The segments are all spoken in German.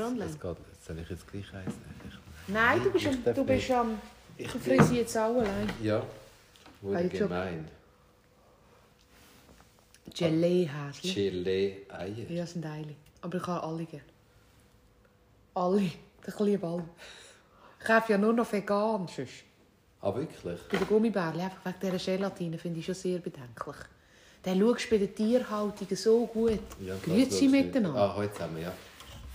wir online? Es geht, soll ich jetzt gleich eins nehmen? Nein, du bist, Ich am, du bist nicht. am... Ich Du frisst jetzt auch allein. Ja. Wurde Hey, gemein. Gelee-Häschen. Chile-Eier. Ja, sind Eile. Aber ich habe alle gerne. Alle. Ich liebe alle. Ich kaufe ja nur noch vegan. Sonst. Ah, wirklich? Bei den Gummibärchen, einfach wegen dieser Gelatine, finde ich schon sehr bedenklich. Dann schaust du bei der Tierhaltung so gut. Ja, Grüezi das nicht. miteinander. Ah, heute zusammen, ja.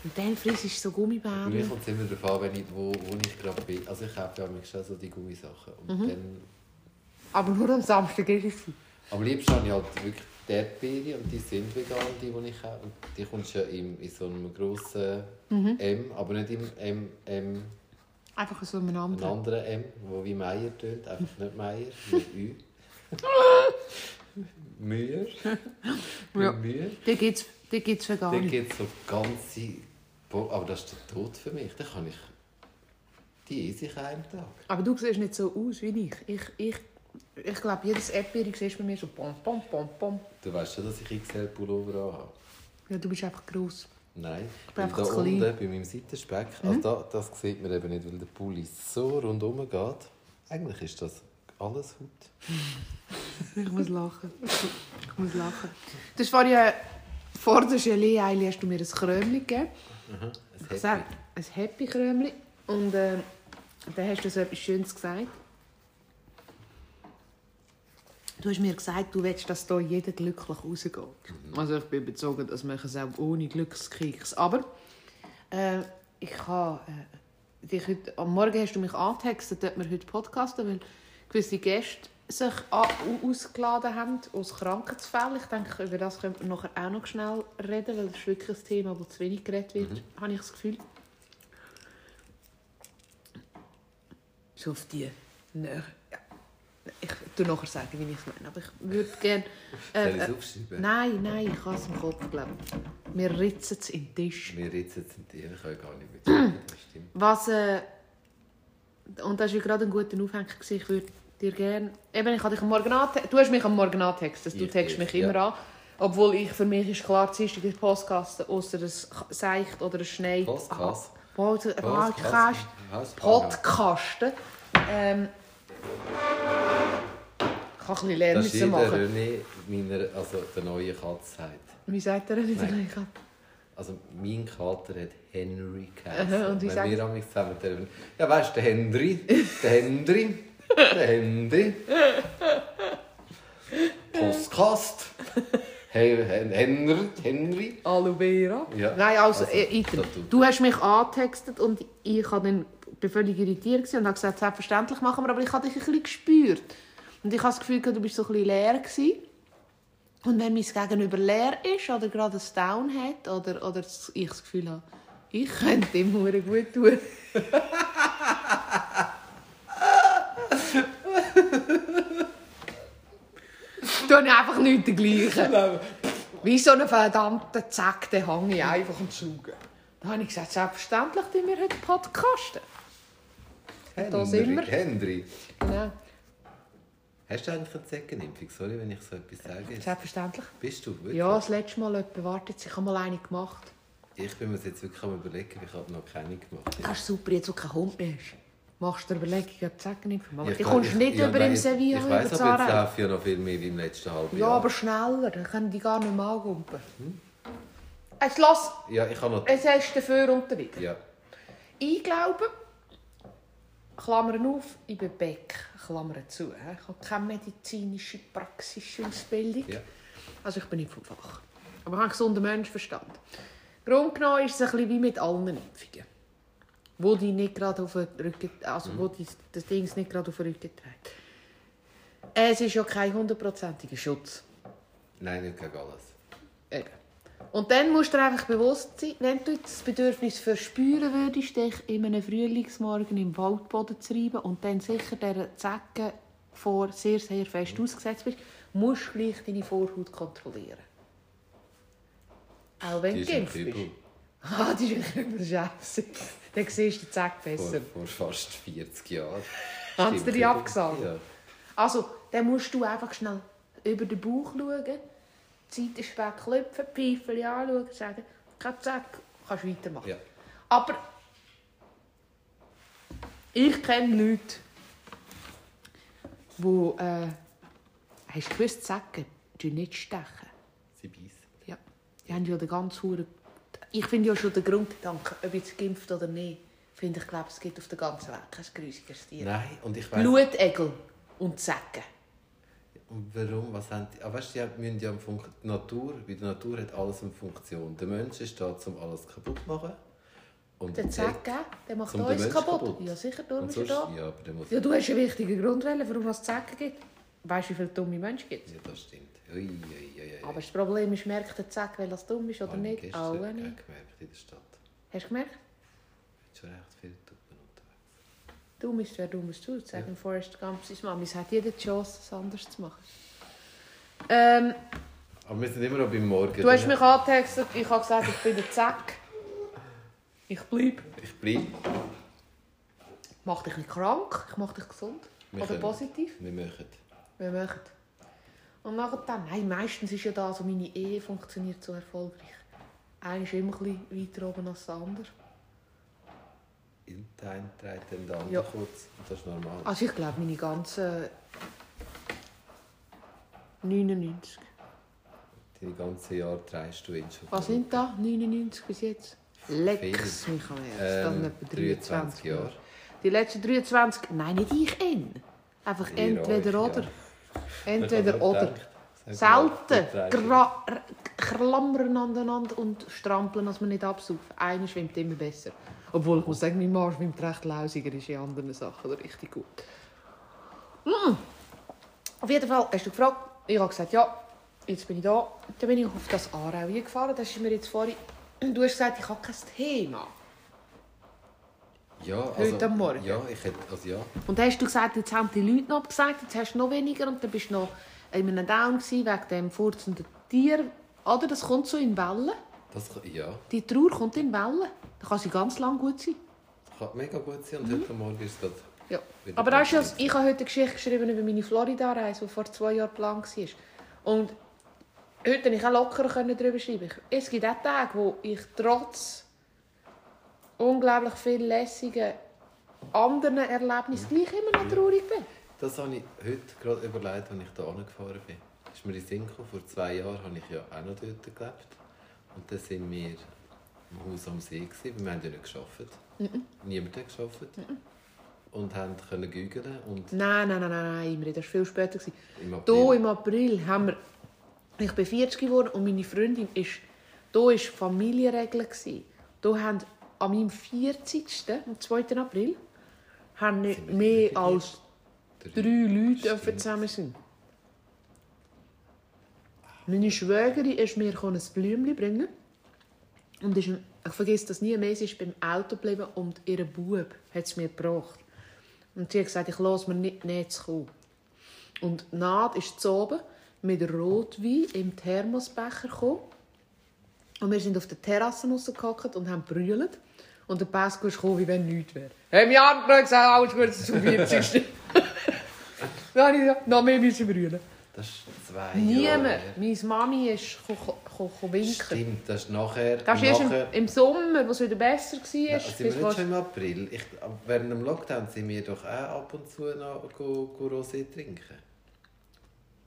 Und dann frisst du so Bei mir Gummibärchen. kommt es immer darauf an, wenn ich, wo, wo ich gerade bin. Also ich kaufe ja manchmal schon so die Gummisachen. Und Mhm. dann, Aber nur am Samstag ist es. am liebsten habe ich halt wirklich die Erdbeere und die sind vegan, die, die ich habe. Und die kommst ja in, in so einem grossen Mhm. M, aber nicht im M, M, Einfach so ein ein anderer. anderer M, wo wie Meier tönt, einfach nicht Meier, mit Ü. Mühe. Ja. Mühe. Da gibt es da gibt's Dann vegane. gibt es so ganze. Aber das ist der Tod für mich. Dann kann ich. Die esse ich an einem Tag. Aber du siehst nicht so aus wie ich. Ich, ich, ich glaube, jedes Erdbeere siehst bei mir so pom, pom, pom, pom. Du weißt schon, dass ich XL Pullover habe. Ja, du bist einfach gross. Nein, bin weil einfach da klein. Mhm. unten bei meinem Seitenspeck, also da, das sieht man eben nicht, weil der Pulli so rundherum geht. Eigentlich ist das alles Haut. Ich muss lachen. Ich muss lachen. Hast vorhin, äh, vor der Gelee-Eile hast du mir ein Krömli gegeben. Ein Ich sage, Happy. ein Happy-Krömli. Und äh, dann hast du so etwas Schönes gesagt. Du hast mir gesagt, du willst, dass hier jeder glücklich rausgeht. Also ich bin überzeugt, dass man es auch ohne Glückskeks. Aber äh, ich habe... Äh, dich heute, am Morgen hast du mich angetextet, dass wir heute podcasten, weil gewisse Gäste sich ausgeladen haben aus Krankheitsfällen. Ich denke, über das können wir nachher auch noch schnell reden, weil das ist wirklich ein Thema, das zu wenig geredet wird, habe ich das Gefühl. So auf die Nähe. Ja. Ich tu nachher sagen, wie ich es meine, aber ich würde gerne... Äh, es äh, aufschreiben? nein, nein, ich habe es im Kopf, glaube ich. Wir ritzen es in den Tisch. Wir ritzen jetzt in dir, ich kann gar nicht mit dir. Das stimmt. Was, äh, und das war gerade ein guter Aufhänger. gewesen. Ich würde dir gerne... Eben, ich habe dich am Morgen Du hast mich am Morgen angetextet. Du textest ich, mich immer ja. an. Obwohl ich, für mich ist klar, es ist Postkasten, außer ein Seicht oder ein Schnee. Postkasten? Podcast. Postkasten? Podcast. Podcasten. Ähm, ich kann ein bisschen Das lernen ist müssen der machen. René, meiner, also der neue Katz sagt. Wie sagt er denn Nein. wieder? Also mein Kater hat Henry geheißen. und wie Wenn wir amigs zusammen telefonieren. Ja, weißt du, der Henry, der Henry, der Henry. Postkast. Henry, Henry. Aloe Vera. Ja. Nein, also, Also, äh, das tut- Du hast mich angetextet und ich habe dann, bin völlig irritiert und habe gesagt, selbstverständlich machen wir, aber ich habe dich ein bisschen gespürt. Und ich habe das Gefühl, du bist so ein bisschen leer gewesen. Und wenn mein Gegenüber leer ist oder gerade ein Down hat oder, oder ich das Gefühl habe, ich könnte ihm hure gut tun. Tue einfach nicht dergleichen. Wie so einen verdammten Zack, den hänge ich einfach am Saugen. Da habe ich gesagt, selbstverständlich tun wir heute podcasten. Henry. Henry. Genau, Hast du eigentlich eine Zeckenimpfung? Sorry, wenn ich so etwas sage. selbstverständlich. Bist du wirklich? Ja, das letzte Mal jemand wartet, ich habe mal eine gemacht. Ich bin mir jetzt wirklich am überlegen, ich habe noch keine gemacht. Das ist super, jetzt wo kein Hund mehr ist. Machst du dir Überlegungen, ob du sagen nicht Ja, ich kommst kann- nicht ja, über im Sevilla, Ich weiss, aber jetzt laufe ich ja noch viel mehr wie im letzten halben Ja, Jahr. aber schneller, dann können die gar nicht mehr angumpen. Jetzt lass, Ja, ich habe noch... es hast dafür und. Ja. Ich glaube, Klammern auf, ich bin Beck, Klammern zu. Ich habe keine medizinische, praxische Ausbildung. Ja. Also ich bin nicht vom Fach. Aber ich habe einen gesunden Menschenverstand. Grunde genommen ist es ein bisschen wie mit allen Impfungen. Wo die nicht gerade auf den Rücken, also wo die, das Ding nicht gerade auf den Rücken trägt. Es ist ja kein hundertprozentiger Schutz. Nein, nicht gegen alles. Eben. Und dann musst du dir einfach bewusst sein, wenn du das Bedürfnis verspüren würdest, dich in einem Frühlingsmorgen im Waldboden zu reiben und dann sicher dieser Zecke vor sehr, sehr fest ausgesetzt bist, musst du gleich deine Vorhaut kontrollieren. Auch wenn du geimpft bist. Ah, die ist ein Scheiße. Dann siehst du den Zeck besser. Vor, vor fast 40 Jahren. Haben sie dir die abgesagt? Ja. Also, dann musst du einfach schnell über den Bauch schauen, die Seitenspeck klopfen, die Pfeifel anschauen, sagen, kein Zack, kannst weitermachen. Ja. Aber ich kenne Leute, die, äh, hast du gewusst, die nicht stechen. Sie beißen. Ja. Die haben ja den ganz hohen... Ich finde ja schon den Grundgedanken, ob jetzt geimpft oder nicht, finde ich, glaube, es gibt auf der ganzen Welt kein grusigeres Tier. Nein, und ich weiß Blutegel und Säcke. Warum? Was haben die? Ah, weißt, du, die müssen ja die Natur, bei der Natur hat alles eine Funktion. Der Mensch ist da, um alles kaputt zu machen. Und Der Säcke, der macht den uns kaputt. kaputt. Ja, sicher, darum ist er da. ja, aber der muss... Ja, du hast einen wichtigen Grund, warum es Säcke gibt. Weißt du, wie viele dumme Menschen gibt? Ja, das stimmt. Ui, ui, ui. Aber das Problem ist, merkt der Zack, weil das dumm ist oder Habe ich nicht? auch nicht. gemerkt in der Stadt. Hast du gemerkt? Es sind schon recht Tuppen unterwegs. Dumm ist, wer dummes tut. Sagen Ja. Forrest Gump, seine Mami. Es hat jede Chance, es anders zu machen. Ähm, Aber wir sind immer noch beim Morgen. du hast mich angetextet, ich habe gesagt, ich bin der Zack. Ich bleibe. Ich bleibe. Mach dich nicht krank, ich mach dich gesund. Wir oder können- positiv. Wir machen. Wir machen. Und nachher dann, nein, meistens ist ja da so, meine Ehe funktioniert so erfolgreich. Einer ist immer ein bisschen weiter oben als der andere. In der eine trägt dann der andere Ja. kurz. Das ist normal. Also ich glaube, meine ganzen 99. Deine ganzen Jahre trägst du ihn schon. Was sind da? 99 bis jetzt? Lex, Michael. Ähm, sind etwa 23 Jahre. Die letzten 23, nein, nicht ich ihn. Einfach entweder euch, oder. ja. Entweder oder. Selten. Klammern aneinander und strampeln, dass man nicht absaufen. Einer schwimmt immer besser. Obwohl ich muss sagen, mein Mann schwimmt recht lausiger, ist in anderen Sachen richtig gut. Mm. Auf jeden Fall hast du gefragt, ich habe gesagt, ja, jetzt bin ich da. Dann bin ich auf das Aarau gefahren, das ist mir jetzt vorhin... Du hast gesagt, ich habe kein Thema. Ja, also, Heute am Morgen? Ja, ich hätte, also ja. Und dann hast du gesagt, jetzt haben die Leute noch abgesagt, jetzt hast du noch weniger und dann bist du noch in einem Down gewesen, wegen dem furzenden Tier. Oder das kommt so in Wellen. Das, ja, Die Trauer kommt in Wellen. Da kann sie ganz lang gut sein. das kann mega gut sein. Und heute Morgen ist gerade... Ja. Aber du, besser. was, ich habe heute eine Geschichte geschrieben über meine Florida-Reise, die vor zwei Jahren geplant war. Und heute konnte ich auch locker darüber schreiben. Es gibt auch Tage, wo ich trotz unglaublich viel lässigen anderen Erlebnissen gleich immer noch traurig bin. Das habe ich heute gerade überlegt, als ich hier angefahren bin. Ist mir in Sinn gekommen, vor zwei Jahren habe ich ja auch noch dort gelebt. Und dann sind wir im Haus am See. Gewesen, wir haben ja nicht gearbeitet. Niemand hat gearbeitet. Und haben können gügeln und Nein, nein, nein, nein, nein, Imre, das war viel später. im Hier April... im April haben wir, ich bin 40 geworden und meine Freundin ist, hier war Familienregel. gewesen. Hier haben an meinem 40. am 2. April haben nicht Sind mehr als drei Leute zusammen sein. Meine Schwägerin ist mir ein Blümchen bringen und ist, ich vergesse das nie mehr, sie ist beim Auto geblieben und ihr Bub hat es mir gebracht. Und sie hat gesagt, ich lasse mir nicht näher kommen. Und Naht ist zu oben mit Rotwein im Thermosbecher gekommen. Und wir sind auf der Terrasse rausgehockt und haben brüllt. Und der Pascal ist gekommen, wie wenn nichts wäre. Hey, mir hat gesagt, alles gut zum 40. Dann habe ich gesagt, noch mehr müssen brüllen. Das ist zwei Jahre Niemand. her. Meine Mami ist winken. Stimmt, das ist nachher... Das war erst im, nachher im Sommer, wo es wieder besser war. Ja, sind wir nicht schon im April? Ich, während dem Lockdown sind wir doch auch ab und zu noch go, go Rosé trinken.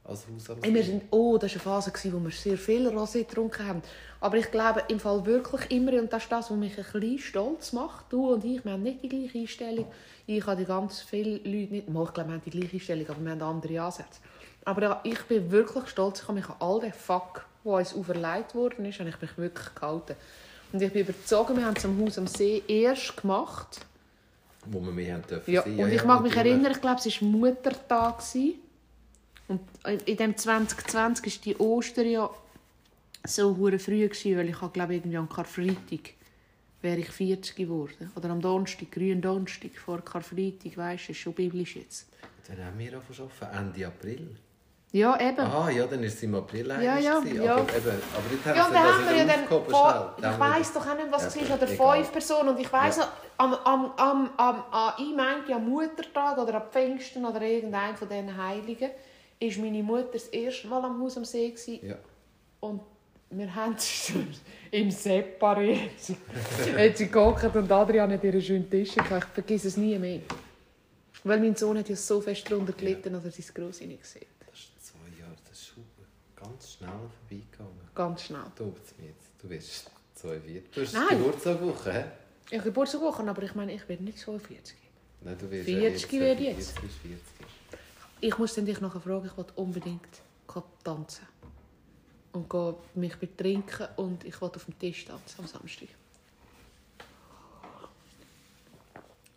Als Haus am wir See. sind, oh, das war eine Phase, gewesen, wo wir sehr viel Rosé getrunken haben. Aber ich glaube im Fall wirklich immer, und das ist das, was mich ein bisschen stolz macht, du und ich, wir haben nicht die gleiche Einstellung. Ich habe die ganz viele Leute nicht, ich glaube, wir haben die gleiche Einstellung, aber wir haben andere Ansätze. Aber ich bin wirklich stolz, ich habe mich an all den Fuck, der uns auferlegt worden ist, habe ich mich wirklich gehalten. Und ich bin überzeugt, wir haben es am Haus am See erst gemacht. Wo wir mehr haben dürfen Ja, und ich mag mich erinnern, ich glaube, es war Muttertag. Und in dem 2020 war die Ostern ja so hure früh, gewesen, weil ich glaube irgendwie am Karfreitag wäre ich 40 geworden. Oder am Donnerstag, grünen Donnerstag vor Karfreitag, weißt du, ist schon biblisch jetzt. Dann haben wir zu arbeiten, Ende April. Ja, eben. Aha, ja, dann war es im April Ja, ja, ja. Aber, eben, aber jetzt haben Ja, sie und dann haben wir ja dann vor, ich weiss doch auch nicht, was Ja, es war, oder egal. fünf Personen. Und ich weiss Ja. noch, am, am, am, am, am, ich meinte am Muttertag oder am Pfingsten oder irgendein von diesen Heiligen, ist meine Mutter das erste Mal am Haus am See gewesen. Ja. Und wir haben im Separé. hat sie gekocht und Adrian hat ihren schönen Tisch gehabt. Ich vergesse es nie mehr. Weil mein Sohn hat ja so fest darunter gelitten, dass er sein Grossi nicht sieht. Ganz schnell vorbeigegangen. Ganz schnell. Du, jetzt, du bist 42. Du hast Nein. Geburtstagwoche, hä? Ich habe Geburtstag, aber ich meine, ich werde nicht 42. Nein, du wirst 40 werde ich jetzt. Jetzt bist du 40. Ich muss dann dich nachher fragen, ich will unbedingt tanzen. Und mich betrinken und ich will auf dem Tisch tanzen am Samstag.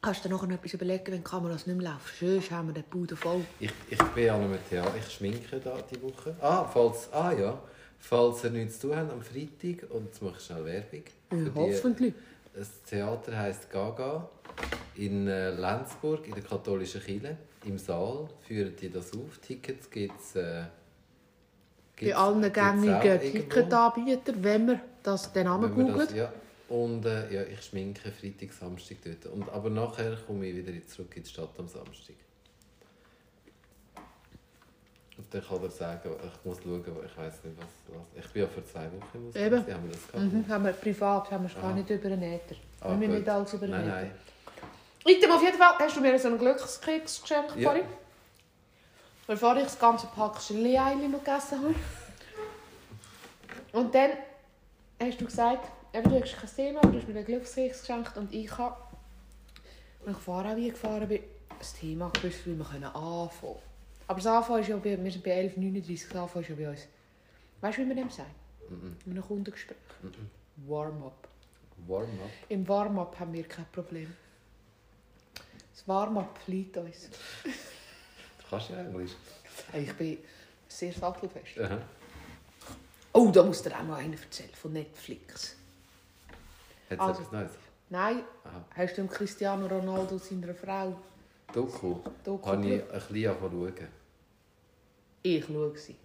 Kannst du dir nachher noch etwas überlegen, wenn die Kameras nicht mehr laufen? Schön, haben wir den Bude voll. Ich, ich bin an einem Theater, ich schminke da die Woche. Ah, falls, ah ja, falls ihr nichts zu tun habt am Freitag, und jetzt mache ich schnell Werbung. Ja, für die- hoffentlich. Das Theater heisst Gaga in äh, Lenzburg in der katholischen Kirche. Im Saal führen die das auf. Tickets gibt es äh, Bei allen gängigen. Ticketanbietern, wenn man das den Namen man das- googelt. Ja. Und äh, ja, ich schminke Freitag, Samstag dort. Und, aber nachher komme ich wieder zurück in die Stadt am Samstag. Und dann kann er sagen, ich muss schauen, ich weiß nicht, was, was. Ich bin ja vor zwei Wochen im Ausland. Eben. Sie haben wir das gehabt. Mhm, haben wir privat, haben wir es gar Aha. nicht über den Äther. Ah, wir nicht alles über den Nein, Äther. nein. Item, auf jeden Fall hast du mir so einen Glückskeks geschenkt Ja. vorhin. Bevor ich das ganze Pack Gelee-Eili noch gegessen habe. Und dann hast du gesagt, eben, du hast kein Thema, aber du hast mir einen Glückskeks geschenkt und ich habe, als ich wie gefahren bin, das Thema gewusst, wie wir können anfangen Aber das Anfangen ist ja bei, wir sind bei 11.39 das Anfangen ist ja bei uns. Weißt du, wie man dem sagt? Mhm. In einem Kundengespräch. Mhm. Warm-up. Warm-up. Im Warm-up haben wir kein Problem. Das Warm-up liegt uns. Du kannst ja Englisch. Ich bin sehr sattelfest. Aha. Oh, da muss dir auch noch einer erzählen von Netflix. Hat es Also. etwas Neues? Nein, Aha. hast du Cristiano Ronaldo seiner Frau Doku. Doku Habe ich ein bisschen schauen. Ich schaue sie.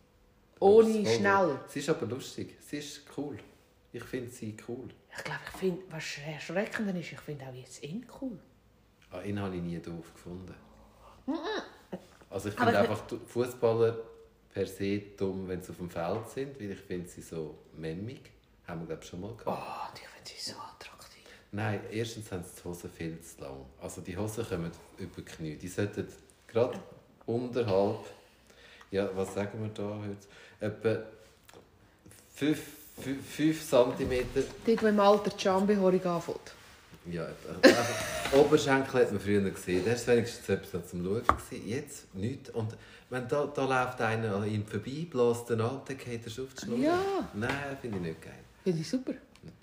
Ohne Das ist voll schnell. gut. Sie ist aber lustig. Sie ist cool. Ich finde sie cool. Ich glaube, ich finde, was erschreckend ist, ich finde auch jetzt ihn cool. Ah, ihn habe ich nie doof gefunden. Also ich finde einfach Fußballer per se dumm, wenn sie auf dem Feld sind, weil ich finde sie so memmig. Haben wir glaube schon mal Oh, gehabt. ich finde sie so. Nein, erstens haben die Hosen viel zu lang. Also die Hosen kommen über die Knie. Die sollten gerade unterhalb, ja, was sagen wir da heute? Etwa 5 cm Dort, wo im Alter die Schambehaarung anfängt. Ja, etwa. Einfach, Oberschenkel hat man früher gesehen. Das war wenigstens etwas zum Schauen. Jetzt nichts. Und wenn da, da läuft einer an ihm vorbei, bläst ihn an, dann geht er auf die Schnur. Ja. Nein, finde ich nicht geil. Finde ich super.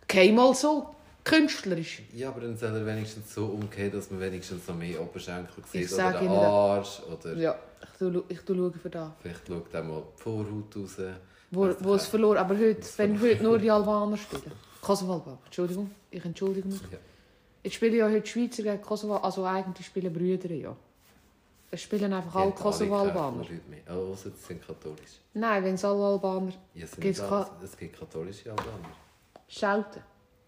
Geh mal so künstlerisch. Ja, aber dann soll er wenigstens so umgehen, dass man wenigstens noch mehr Oberschenkel sieht. Ich oder den Arsch. Oder Ja, ich tue, ich tue schauen für das. vielleicht schaut er mal die Vorhaut raus. Wo, wo es verloren Aber heute, wenn heute nur die Albaner spielen. Kosovo-Albaner. Entschuldigung, ich entschuldige mich. Ja. Jetzt spielen ja heute Schweizer gegen Kosovo, also eigentlich spielen Brüder ja. Es spielen einfach alle Kosovo-Albaner. Oh, ausser sie sind katholisch. Nein, wenn es alle Albaner Ja, es, es gibt katholische Albaner. schalten.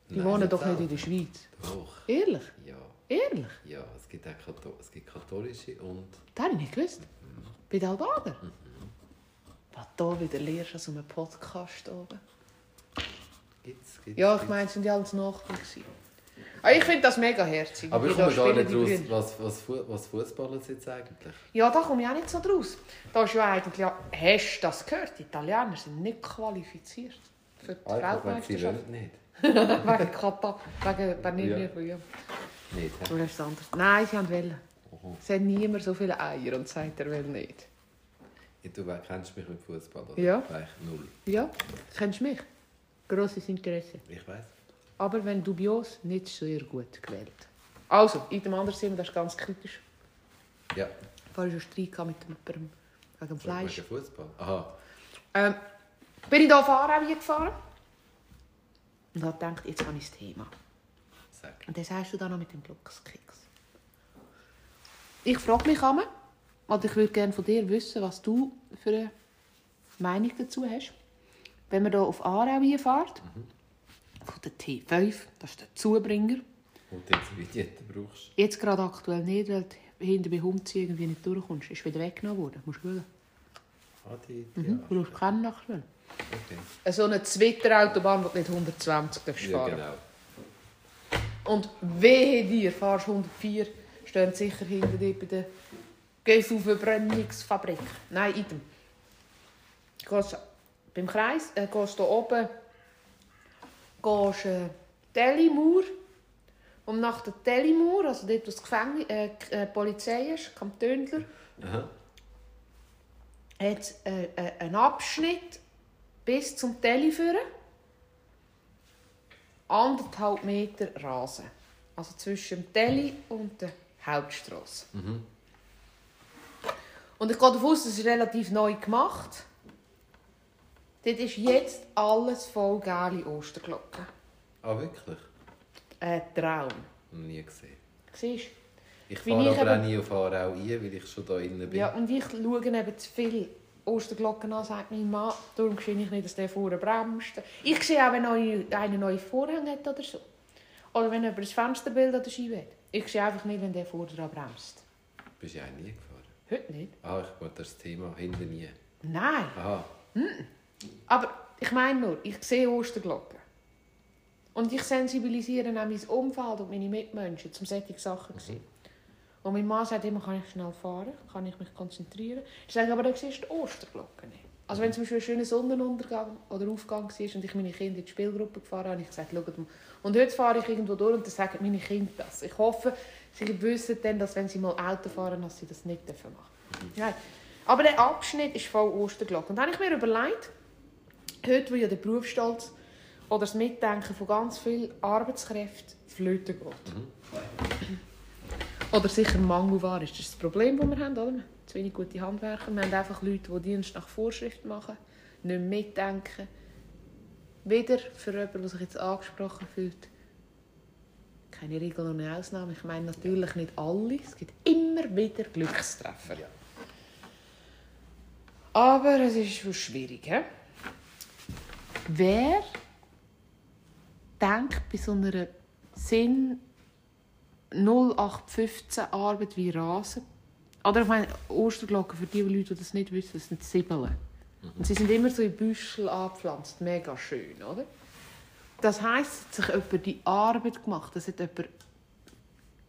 Die Nein, wohnen doch nicht in der Schweiz. Doch, Ehrlich? ja. Ehrlich? Ja, es gibt auch Katho es gibt katholische und Das habe ich nicht gewusst. Bei den Albanern? Was du wieder lernst aus einem Podcast oben. gibt's, gibt's, Ja, ich meine, es sind ja alles Nachbarn. Ah, ich finde das mega herzig. Aber ich komme gar nicht raus, was, was, was Fußballer sind jetzt eigentlich. Ja, da komme ich auch nicht so draus. Da ist ja eigentlich, ja, hast du das gehört? Die Italiener sind nicht qualifiziert für die Einfach, wenn sie Weltmeisterschaft. Nicht. wegen Katar, wegen Bernini. Ja. Ja. Nicht, hä? Oder ist es anders? Nein, sie haben wollen. Oho. Es hat niemand so viele Eier und sagt, er will nicht. Ja, Du kennst mich mit Fußball, oder? Ja. Eigentlich null. Ja, kennst du mich? Grosses Interesse. Ich weiß. Aber wenn dubios, nicht sehr gut gewählt. Also, in dem anderen Thema, das ist ganz kritisch. Ja. Vorher schon Streit mit jemandem wegen dem Fleisch. Wegen Fußball. Aha. Ähm, bin ich hier auf Aarau gefahren und habe gedacht, jetzt habe ich das Thema. Sag. Und das hast du dann noch mit dem Glückskeks. Ich frage mich einmal, oder ich würde gerne von dir wissen, was du für eine Meinung dazu hast. Wenn man hier auf Aarau fährt, von der T5, das ist der Zubringer, Und jetzt Vignette brauchst. jetzt gerade aktuell nicht, weil du hinter bei Humzi irgendwie nicht durchkommst. Ist wieder weggenommen worden. Musst du schauen. Ah, die, Mhm. Du brauchst keinen aktuell. Okay. So eine Twitter-Autobahn, wo du nicht 120 darfst Ja, fahren genau. Und wehe dir, fahrst 104, stehen sicher hinter dir bei der Gehst auf eine Verbrennungsfabrik. Nein. Gehst beim Kreis, äh, gehst hier oben, gehst äh, Telimur. Und nach der Telimur, also dort, wo das Gefängnis, äh, die äh, Polizei ist, Kantönler, Aha. hat es äh, äh, einen Abschnitt bis zum Teli führen. Anderthalb Meter Rasen. Also zwischen dem Teli und der Hauptstrasse. Mhm. Und ich gehe davon aus, das ist relativ neu gemacht. Dort ist jetzt alles voll geile Osterglocken. Ah, wirklich? Ein Traum. Nie gesehen. Siehst Ich Bin fahre ich aber auch nie auf Aarau ein, weil ich schon da innen du? bin. Ja, und ich schaue eben zu viel Osterglocken an, sagt mein Mann. Darum sehe ich nicht, dass der vorne bremst. Ich sehe auch, wenn einer neue Vorhänge hat oder so. Oder wenn jemand ein Fensterbild an der Scheibe hat. Ich sehe einfach nicht, wenn der vorne dran bremst. Bist du ja auch nie gefahren? Heute nicht. Ah, ich wollte das Thema hinten nie. Nein. Aha. Aber ich meine nur, ich sehe Osterglocken. Und ich sensibilisiere auch mein Umfeld und meine Mitmenschen, um solche Sachen sehen. Und mein Mann sagt immer, kann ich schnell fahren, kann ich mich konzentrieren. Ich sage, aber dann siehst du die Osterglocken nicht. Also wenn zum Beispiel ein schöner Sonnenuntergang oder Aufgang war und ich meine Kinder in die Spielgruppe gefahren habe, habe ich gesagt, schaut mal. Und heute fahre ich irgendwo durch und dann sagen meine Kinder das. Ich hoffe, sie wissen dann, dass wenn sie mal Auto fahren, dass sie das nicht dürfen machen dürfen. Aber der Abschnitt ist voll Osterglocken. Und dann habe ich mir überlegt, heute, wo ja der Berufsstolz oder das Mitdenken von ganz vielen Arbeitskräften flöten geht. Oder sicher Mangelware ist. Das ist das Problem, das wir haben, oder? Zu wenig gute Handwerker. Wir haben einfach Leute, die Dienst nach Vorschrift machen, nicht mitdenken. Wieder für jemanden, der sich jetzt angesprochen fühlt, keine Regel und eine Ausnahme. Ich meine natürlich nicht alle. Es gibt immer wieder Glückstreffer. Ja. Aber es ist schon schwierig. He? Wer denkt bei so einer Sinn 0815 Arbeit wie Rasen? Oder ich meine, Osterglocken, für die Leute, die das nicht wissen, das sind Zwiebeln. Und sie sind immer so in Büschel angepflanzt. Mega schön, oder? Das heisst, es hat sich jemand die Arbeit gemacht. Das hat jemand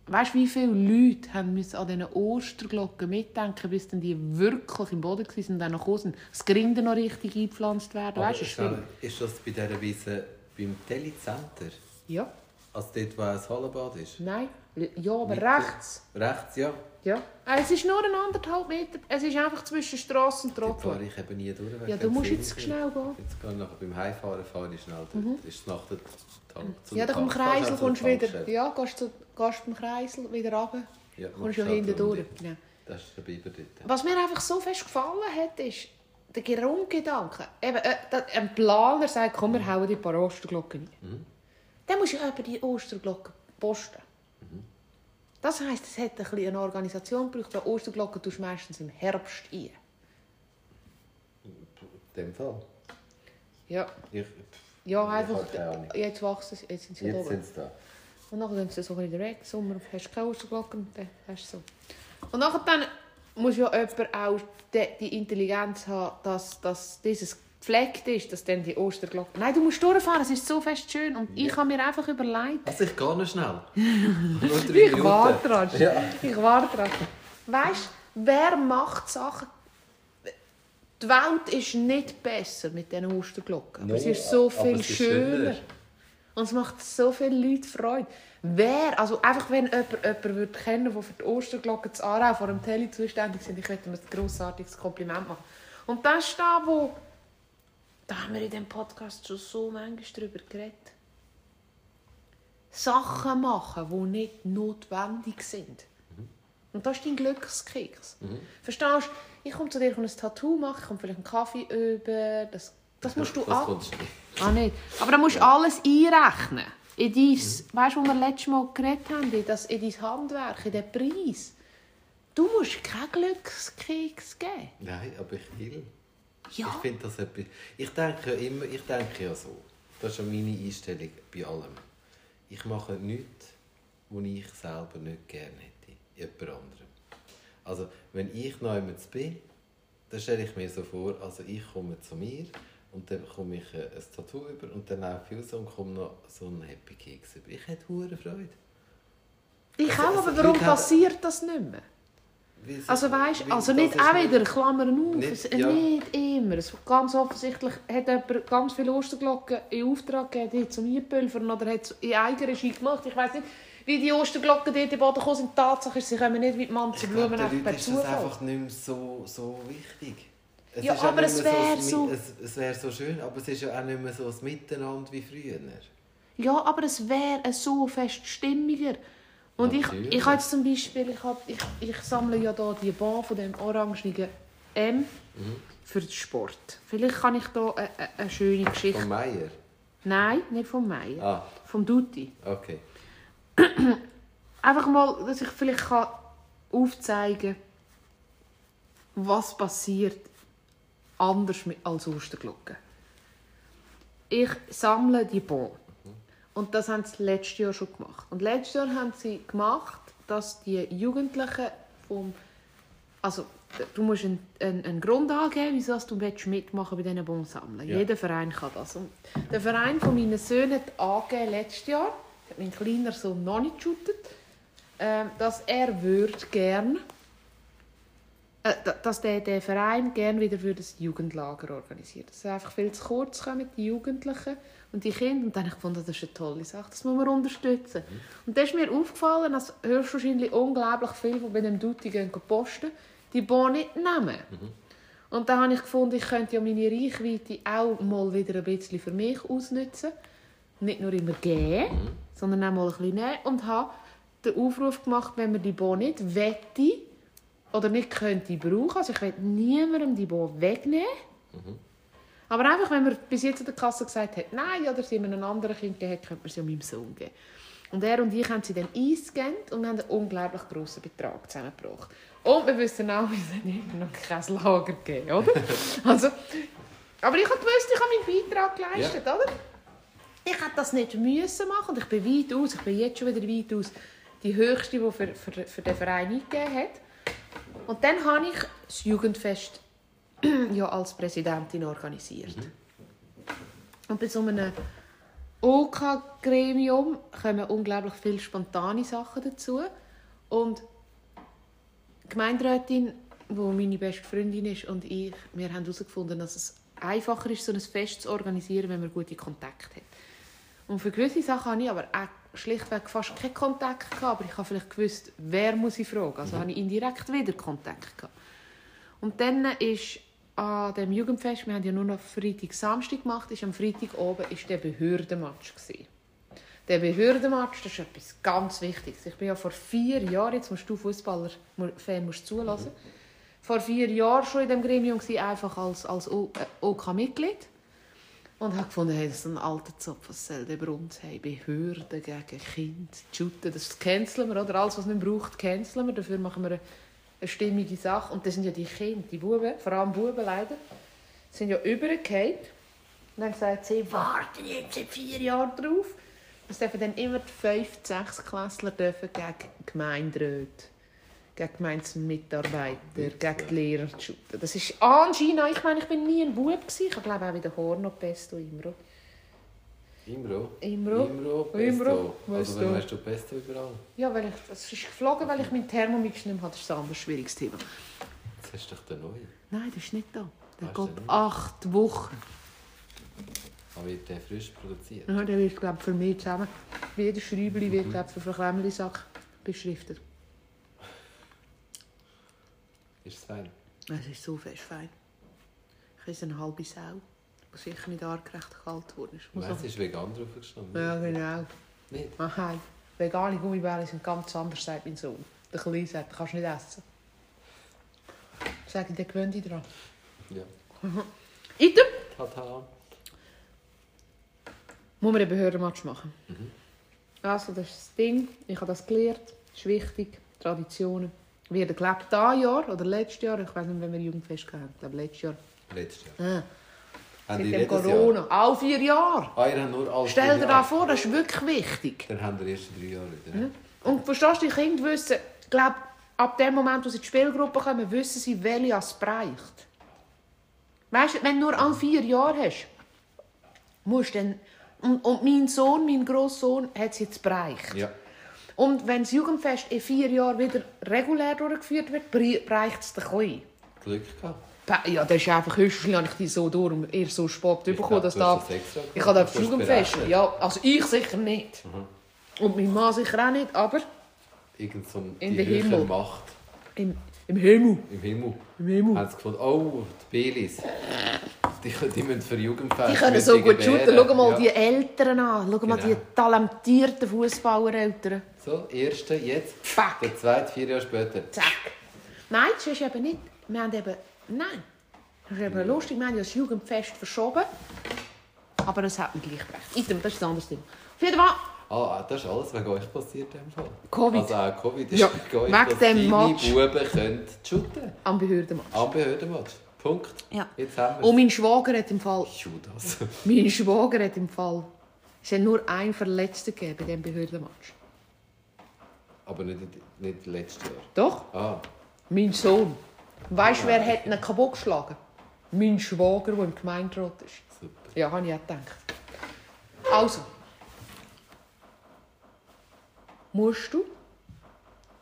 Weißt du, wie viele Leute haben müssen an diesen Osterglocken mitdenken, bis dann die wirklich im Boden waren und dann noch sind? Das Grinde noch richtig eingepflanzt werden. Weißt das ist schwierig. ist das bei dieser Wiese beim Telecenter? Ja, Also dort, wo ein Hallenbad ist? nein. Ja, aber Mitte. rechts. Rechts, ja. Ja. Äh, Es ist nur ein anderthalb Meter. Es ist einfach zwischen Strasse und Dort fahre Trottoir. ich eben nie durch. Ja, du musst jetzt schnell gehen. Jetzt ich nachher beim Heimfahren fahre ich schnell dort. Ist es nach der Tank Ja, dann komm Tank- Kreisel, auch kommst du wieder. Ja, gehst, zu, gehst beim Kreisel wieder runter. Ja, Kommst ja halt hinten durch. Ja. Das ist der Biber dort. Was mir einfach so fest gefallen hat, ist der Grundgedanke. Eben, äh, ein Planer sagt, komm, wir hauen die paar Osterglocken rein. Mhm. Dann musst du ja eben die Osterglocken posten. Mhm. Das heisst, es hat ein bisschen eine Organisation gebraucht, weil Osterglocken tust du meistens im Herbst ein. In dem Fall. Ja, Ich, ja einfach, jetzt wachsen sie, jetzt sind sie jetzt oben. sind sie da. Und dann sind sie so in der Weg, Sommer hast du keine Osterglocken, dann hast du so. Und nachher dann muss ja jemand auch die, die Intelligenz haben, dass, dass dieses gefleckt ist, dass dann die Osterglocke... Nein, du musst durchfahren, es ist so fest schön. Und ich habe mir einfach überlegt... Also ich gehe noch schnell. Ich warte dran. Ja. Ich warte dran. Weißt du, wer macht Sachen... Die Welt ist nicht besser mit diesen Osterglocken. Aber No, sie ist so viel ist schöner. schöner. Und es macht so viele Leute Freude. Wer, also einfach wenn jemand, jemand würde kennen, der für die Osterglocken zu Aarau vor dem Tele zuständig ist, ich möchte ihm ein grossartiges Kompliment machen. Und das ist da, wo... Da haben wir in diesem Podcast schon so manchmal darüber geredet. Sachen machen, die nicht notwendig sind. Und das ist dein Glückskeks. Verstehst du? Ich komme zu dir und ein Tattoo machen, ich komme vielleicht einen Kaffee über. Das, das musst du das ab. Ah, nicht. Aber da musst du alles einrechnen. In dein, weißt du, wo wir letztes Mal geredet haben, in, das, in dein Handwerk, in den Preis. Du musst keinen Glückskeks geben. Nein, aber ich will. Ja. Ich finde das etwas... Ich denke ja immer, ich denke ja so. Das ist ja meine Einstellung bei allem. Ich mache nichts, was ich selber nicht gerne hätte. Jemand anderem. Also, wenn ich noch jemand bin, dann stelle ich mir so vor, also ich komme zu mir Und dann bekomme ich äh, ein Tattoo über und dann laufe ich raus und komme noch so einen Happy Keks über. Ich hätte hure Freude. Ich Also- auch, also aber warum Leute haben- passiert das nicht mehr? Also weißt, also nicht auch wieder, Klammern auf, Nicht- es- ja. nicht immer. Es, ganz offensichtlich hat jemand ganz viele Osterglocken in Auftrag gegeben, die zum Einpulvern oder hat in Eigenregie gemacht. Ich weiß nicht, wie die Osterglocken dort in Boden gekommen sind. Die Tatsache ist, sie kommen nicht wie die Mann zu Blumen einfach per Leuten ist das Zufall. einfach nicht mehr so, so wichtig. Es Ja, aber es mehr wär das so- es wäre so schön, aber es ist ja auch nicht mehr so das Miteinander wie früher. Ja, aber es wäre so fest stimmiger. Und ich, Natürlich. ich habe jetzt zum Beispiel, ich, hab, ich, ich sammle ja hier die Bahn von dem orangenigen M Mhm. für den Sport. Vielleicht kann ich da eine, eine, schöne Geschichte... Von Meier? Nein, nicht vom Meier. Ah, Vom Dutti. okay. Einfach mal, dass ich vielleicht kann aufzeigen kann, was passiert anders als Osterglocken. Ich sammle die Bon. Und das haben sie letztes Jahr schon gemacht. Und letztes Jahr haben sie gemacht, dass die Jugendlichen vom... Also, du musst einen, einen, einen Grund angeben, wieso du mitmachen bei diesen Bon sammeln. Ja. Jeder Verein kann das. Und der Verein von meinen Söhnen hat angegeben, letztes Jahr, hat mein kleiner Sohn noch nicht geshootet, ähm, dass er würde gern äh, da- dass der, der Verein gerne wieder für das Jugendlager organisiert. Das ist einfach viel zu kurz kommen, die Jugendlichen und die Kinder. Und dann habe ich das ist eine tolle Sache, das muss man unterstützen. Und da ist mir aufgefallen, dass höchstwahrscheinlich unglaublich viele, die bei dem Duty gehen posten, die Bon nicht nehmen. Und dann habe ich gefunden, ich könnte ja meine Reichweite auch mal wieder ein bisschen für mich ausnutzen. Nicht nur immer geben, sondern auch mal ein bisschen nehmen. Und habe den Aufruf gemacht, wenn man die Bon nicht wette oder nicht könnte brauchen, also ich will niemandem die Bon wegnehmen, aber einfach, wenn man bis jetzt an der Kasse gesagt hat, nein, oder sie einem anderen Kind gegeben hat, könnte man sie meinem Sohn geben. Und er und ich haben sie dann eingescannt und haben einen unglaublich grossen Betrag zusammengebracht. Und wir wissen auch, wir sind immer noch kein Lager gegeben, oder? also, aber ich gewusst, ich habe meinen Beitrag geleistet, oder? Ich hätte das nicht müssen machen und ich bin weit aus, ich bin jetzt schon wieder weit aus, die höchste, die für, für, für den Verein eingegeben hat. Und dann habe ich das Jugendfest ja als Präsidentin organisiert. Und bei so einem OK-Gremium kommen unglaublich viele spontane Sachen dazu. Und die Gemeinderätin, die meine beste Freundin ist, und ich, wir haben herausgefunden, dass es einfacher ist, so ein Fest zu organisieren, wenn man gute Kontakte hat. Und für gewisse Sachen hatte ich aber auch schlichtweg fast keinen Kontakt. Gehabt, aber ich habe vielleicht gewusst, wer muss ich fragen. Also habe ich indirekt wieder Kontakt. Gehabt. Und dann ist an dem Jugendfest, wir haben ja nur noch Freitag, Samstag gemacht, ist am Freitag oben ist der Behördenmatch gewesen. Der Behördenmatch, das ist etwas ganz Wichtiges. Ich bin ja vor vier Jahren, jetzt musst du Fußballer-Fan musst zulassen, vor vier Jahren schon in dem Gremium gewesen, einfach als, als äh, OK-Mitglied. Und habe gefunden, hey, das ist ein alter Zopf, was soll der bei uns haben? Behörden gegen Kinder, shooten, das canceln wir, oder? Alles, was nicht braucht, canceln wir. Dafür machen wir eine, eine stimmige Sache. Und das sind ja die Kinder, die Buben, vor allem Buben leider, sind ja übergefallen. Und dann gesagt, sie warten jetzt seit vier Jahren drauf. Es dürfen dann immer die fünf, sechs Klässler dürfen gegen Gemeinderäte, gegen Gemeindemitarbeiter, gegen die Lehrer shooten. Das ist anscheinend, ich meine, ich bin nie ein Bub gewesen. Ich glaube auch wieder Horno, Pesto, Imro. Imro? Imro. Imro, Pesto. Imro, Also dann hast du Pesto überall. Ja, weil ich, das ist geflogen, weil ich meinen Thermomix nicht mehr habe. Das ist ein anderes schwieriges Thema. Jetzt hast du doch den neuen. Nein, der ist nicht da. Der geht acht Wochen. Aber wird der frisch produziert? Ja, der wird, glaube ich, für mich zusammen. Jeder Schräubchen wird, glaube ich, für einen Klemmerli-Sack beschriftet. Ist es fein? Es ist so fest fein. Ich esse eine halbe Sau, sicher nicht argrecht kalt geworden ist. Muss Nein, es ist vegan drauf gestanden. Ja, genau. Nicht? Aha, vegane Gummibärchen sind ganz anders, sagt mein Sohn. Der Kleine sagt, das kannst du nicht essen. Sag ich, der gewöhnt dich dran. Ja. Item Tata. muss man einen Behördenmatch machen. Mhm. Also, das ist das Ding. Ich habe das gelernt. Das ist wichtig. Traditionen. Wird gelebt dieses Jahr oder letztes Jahr. Ich weiß nicht, wenn wir Jugendfest hatten. Ich glaube, letztes Jahr. Letztes Jahr. Ah, Haben seit dem Corona. All vier Jahre. Jahr? Ah, ihr habt nur alle Stell dir das vor, das ist wirklich wichtig. Dann haben wir die ersten drei Jahre wieder. ne? Und verstehst du, die Kinder wissen, ich glaube, ab dem Moment, wo sie in die Spielgruppe kommen, wissen sie, welche es reicht. Weißt du, wenn du nur alle vier Jahre hast, musst du dann... Und, und mein Sohn, mein Grosssohn, hat es jetzt bereicht. Ja. Und wenn das Jugendfest in vier Jahren wieder regulär durchgeführt wird, bereicht es den Kleinen. Glück gehabt. Ja, das ist einfach höchstens, habe ich die so durch und eher so spät Ich bekommen, dass da... das Ich habe das Jugendfest, ja, also ich sicher nicht. Und mein Mann sicher auch nicht, aber Irgend so ein- In Himmel. Macht im, im Himmel. im Himmel. Im Himmel. Haben sie gefunden, oh, die Baileys. Die, die müssen für Jugendfest. Die können so gut gebären. shooten. Schau mal Ja. die Eltern an. Schau mal Genau. die talentierten Fußballereltern. So, erste jetzt. Fuck. Der zweite, vier Jahre später. Zack. Nein, das ist eben nicht. Wir haben eben... Nein. Das ist eben lustig. Wir haben ja das Jugendfest verschoben. Aber das hat mir gleich gebracht. Item, das ist ein anderes Thema. Auf jeden Fall... Ah, das ist alles wegen euch passiert in dem Fall. Covid. Also auch Covid ist Ja, wegen euch, wegen dem Match. Buben können shooten. Am Behördenmatch. Am Behördenmatch. Punkt. Ja. Jetzt haben wir Und mein Schwager hat im Fall... Judas. Mein Schwager hat im Fall... Es hat nur einen Verletzten gegeben bei diesem Behördenmatch. Aber nicht, nicht letztes Jahr. Doch? Ah, Mein Sohn. Weißt du, wer hat ihn kaputt geschlagen? Mein Schwager, der im Gemeinderat ist. super. Ja, habe ich auch gedacht. Also. Musst du,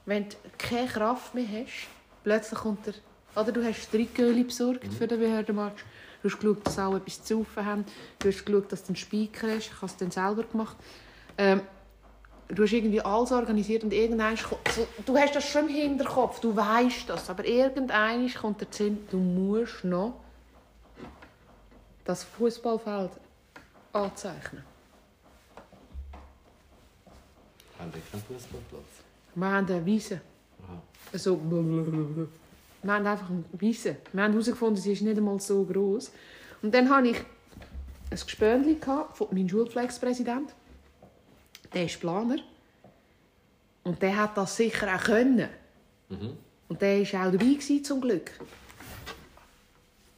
wenn du keine Kraft mehr hast, plötzlich kommt der... Oder du hast drei Göhle besorgt für den Behördenmatch. Du hast geschaut, dass alle etwas zu saufen haben. Du hast geschaut, dass du einen Speicher hast. Ich habe es dann selber gemacht. Ähm, du hast irgendwie alles organisiert und irgendwann kommt, so, du hast das schon im Hinterkopf, du weißt das, aber irgendwann kommt der Sinn, du musst noch das Fußballfeld anzeichnen. Haben die keinen Fußballplatz? Wir haben eine Wiese. Aha. Also, blablabla. wir haben einfach eine Wiese. Wir haben herausgefunden, sie ist nicht einmal so groß. Und dann hatte ich ein Gespönchen von meinem Schulpflegspräsident. Der ist Planer. Und der hat das sicher auch können. Mhm. Und der war auch dabei, gewesen, zum Glück.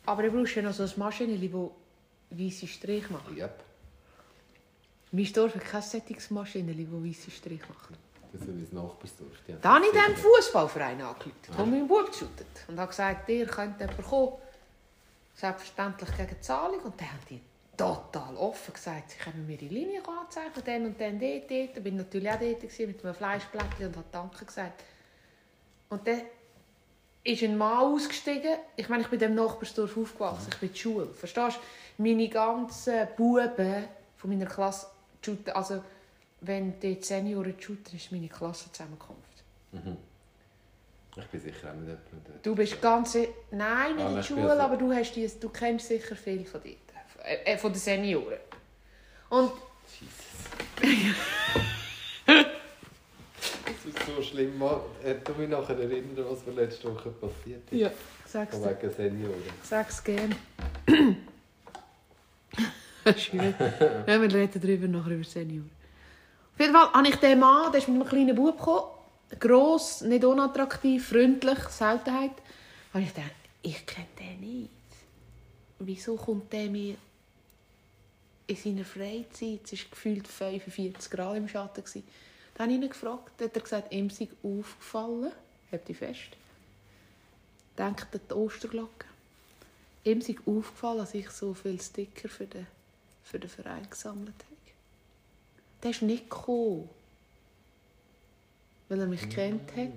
Aber du brauchst ja noch so ein Maschinchen, das weiße Strich macht. Yep. Mein Dorf hat kein solches Maschinchen, das weiße Strich macht. Das ist das Nachbarsdorf. Die haben Da habe ich dem. Fußballverein angerufen, wo mein Bub shootet. Und habe gesagt, ihr könnt jemand kommen. Selbstverständlich gegen Zahlung. Und dann haben die total offen gesagt, sie können mir die Linie anzeichnen, dann und dann dort, dort. Ich war natürlich auch dort gewesen, mit einem Fleischblättchen und habe Danke gesagt. Und dann ist ein Mann ausgestiegen. Ich meine, ich bin in diesem Nachbarsdorf aufgewachsen. Ich bin in der Schule. Verstehst du? Meine ganzen Buben von meiner Klasse shooten. Also, wenn die Senioren shooten, ist meine Klassenzusammenkunft. Ich bin sicher auch jemandem dort. Du bist ganz... Nein, nicht Ah, in der Schule, aber du, hast die, du kennst sicher viel von dort. Äh, von den Senioren. Und Jesus. das ist so schlimm. Du mich nachher erinnern, was mir letzte Woche passiert ist. ja, sag's Von dir. wegen Senioren. Sag's gern. Schön. ja, wir reden darüber nachher über Senioren. Auf jeden Fall habe ich den Mann, der ist mit einem kleinen Bub gekommen. Gross, nicht unattraktiv, freundlich, Seltenheit. Und ich dachte, ich kenne den nicht. Wieso kommt der mir in seiner Freizeit? Es war gefühlt 45 Grad im Schatten. gewesen. Dann habe ich ihn gefragt, hat er gesagt, ihm sei aufgefallen, habt ihr fest, denkt an die Osterglocke. Ihm sei aufgefallen, dass ich so viele Sticker für den, für den Verein gesammelt habe. Der ist nicht gekommen, weil er mich kennt hat.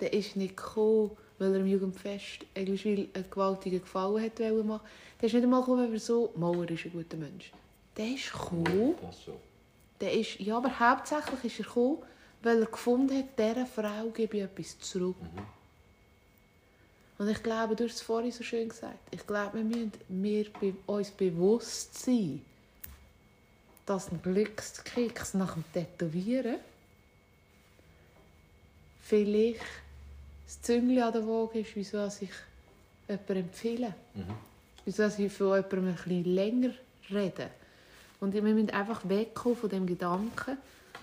Der ist nicht gekommen, weil er im Jugendfest Egliswil einen gewaltigen Gefallen hat machen. Der ist nicht einmal gekommen, weil er so... Mauer ist ein guter Mensch. Der ist gekommen... Schon. Der ist, ja, aber hauptsächlich ist er gekommen, weil er gefunden hat, dieser Frau gebe ich etwas zurück. Und ich glaube, du hast es vorhin so schön gesagt, ich glaube, wir müssen wir uns bewusst sein, dass ein Glückskeks nach dem Tätowieren vielleicht das Züngli an der Waage ist, wieso ich jemandem empfehle. Wieso ich von jemandem ein bisschen länger rede. Und wir müssen einfach wegkommen von dem Gedanken,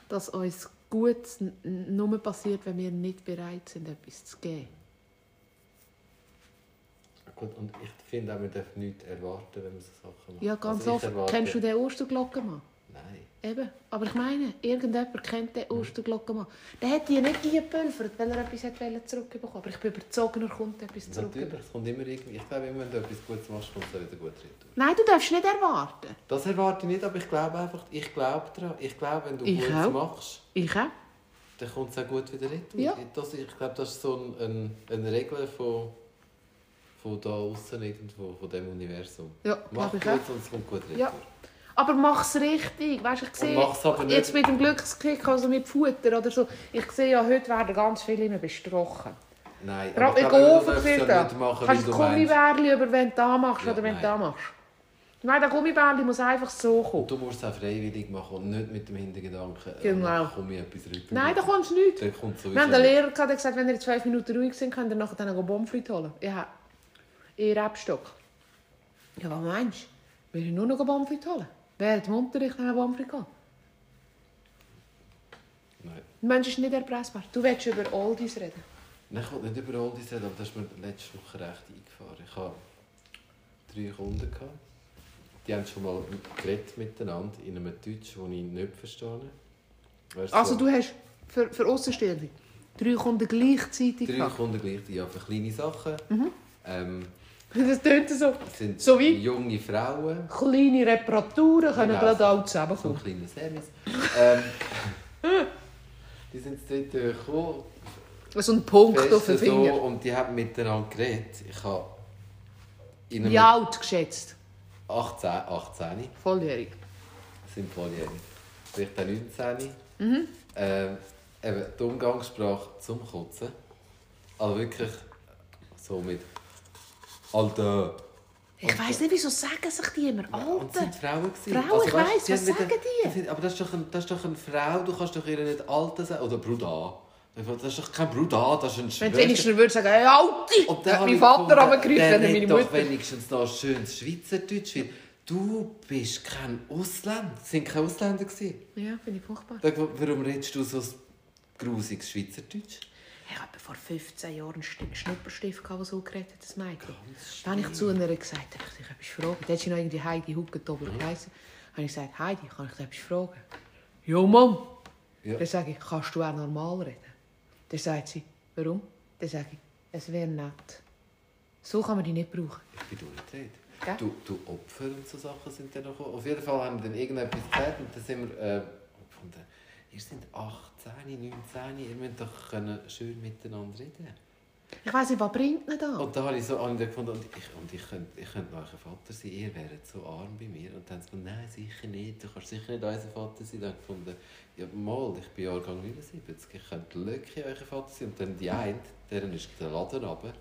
dass uns Gutes nur passiert, wenn wir nicht bereit sind, etwas zu geben. Gut, und ich finde auch, wir dürfen nichts erwarten, wenn wir so Sachen machen. Ja, ganz Also oft. erwarte- Kennst du den Osterglockenmann? Nein. Eben. Aber ich meine, irgendjemand kennt den Osterglockenmann. Der hat die nicht eingepulvert, weil er etwas wollte zurückbekommen Aber ich bin überzeugt, er kommt etwas zurück. Natürlich, es kommt immer irgendwie... Ich glaube, immer, wenn du etwas Gutes machst, kommt es wieder gut retour. Nein, du darfst nicht erwarten. Das erwarte ich nicht, aber ich glaube einfach, ich glaube daran. Ich glaube, wenn du Ich Gutes auch. machst, Ich auch. dann kommt es auch gut wieder retour. Ja. Das, ich glaube, das ist so ein, ein, eine Regel von, von da außen irgendwo, von dem Universum. Ja, Mach gut es kommt gut retour. Ja. Aber mach's richtig. Weißt, ich sehe, aber nicht- jetzt mit dem Glückskick, also mit Futter oder so. Ich sehe ja, heute werden ganz viele immer bestrochen. Nein, Gerade ich glaube, du darfst es ja nicht machen, Kannst du. Gummibärli über wenn du da machst Ja, oder wenn du da machst? Nein, der Gummibärli muss einfach so kommen. Du musst es auch freiwillig machen und nicht mit dem Hintergedanken, äh, Genau. komme ich etwas rüber. Nein, da kommst du nicht. Dann kommt sowieso Wir haben den. Lehrer der gesagt wenn ihr jetzt fünf Minuten ruhig sind, könnt ihr nachher dann Bonfrit holen. Ja, in Rebstock. Ja, was meinst du? Wir nur noch Bonfrit holen. Während dem Unterricht einen Bonfrit holen. Nein. Der Mensch ist nicht erpressbar. Du willst über Oldies reden. Nein, ich wollte nicht über Oldies reden, aber das ist mir letzte Woche recht eingefahren. Ich hatte drei Kunden. Gehabt. Die haben schon mal geredet miteinander in einem Deutsch, das ich nicht verstehe. Weißt Also so, du hast für, für Aussenstehende drei Kunden gleichzeitig Drei gehabt. Kunden gleich, ja, für kleine Sachen. Ähm, Das tönt so. sind So wie? junge Frauen, Kleine Reparaturen können Genau. gerade auch so zusammenkommen. kleine Semis. ähm, die sind zu dritt gekommen, So ein Punkt auf den Finger. So, und die haben miteinander geredet. Ich habe Wie alt geschätzt? 18, 18 Volljährig. sind volljährig. Vielleicht auch 19. Mhm. Ähm, eben die Umgangssprache zum Kotzen. Also wirklich so mit Alter. Ich weiss nicht, wieso sagen sich die immer Und es Alter. sind Frauen. gewesen. Frauen, ich weisst, weiss, was sagen die? das sind- Aber das ist, doch ein, das ist doch eine Frau, du kannst doch ihr nicht Alter sagen. Oder Bruder. Das ist doch kein Bruder, das ist ein Wenn Schwester. du wenigstens würdest sagen, hey, Alte! Und dann Hat mein ich Vater gefunden, runtergerufen, der wenn er redet meine doch Mutter... wenigstens noch schönes Schweizerdeutsch. weil Du bist kein Ausländer. Sie waren keine Ausländer. gewesen. Ja, finde ich furchtbar. Warum redest du so ein grusiges Schweizerdeutsch? Ich hatte vor 15 Jahren einen Sti- Schnupperstift, der so geredet hat, das Mädchen. Dann habe ich zu einer gesagt, darf ich dich etwas fragen? Da hat sie noch irgendwie Heidi Huckentobler geheißen. Dann habe ich gesagt, Heidi, kann ich dich etwas fragen? Ja, Mann. Ja. Dann sage ich, kannst du auch normal reden? Dann sagt sie, warum? Dann sage ich, es wäre nett. So kann man die nicht brauchen. Ich bin durchgedreht. Gell? Du, du Opfer und so Sachen sind dann noch. Auf jeden Fall haben wir dann irgendetwas gesagt und dann sind wir äh, ihr seid 18, 19, ihr müsst doch können schön miteinander reden. Ich weiss nicht, was bringt ihn da? Und da habe ich so dann gefunden, und ich, und ich könnte, ich könnte noch euer Vater sein, ihr wäret so arm bei mir. Und dann haben sie gesagt, nein, sicher nicht, du kannst sicher nicht unser Vater sein. Dann habe ich gefunden, ja mal, ich bin Jahrgang 79, ich könnte Löcki euer Vater sein. Und dann die eine, deren ist der Laden runter,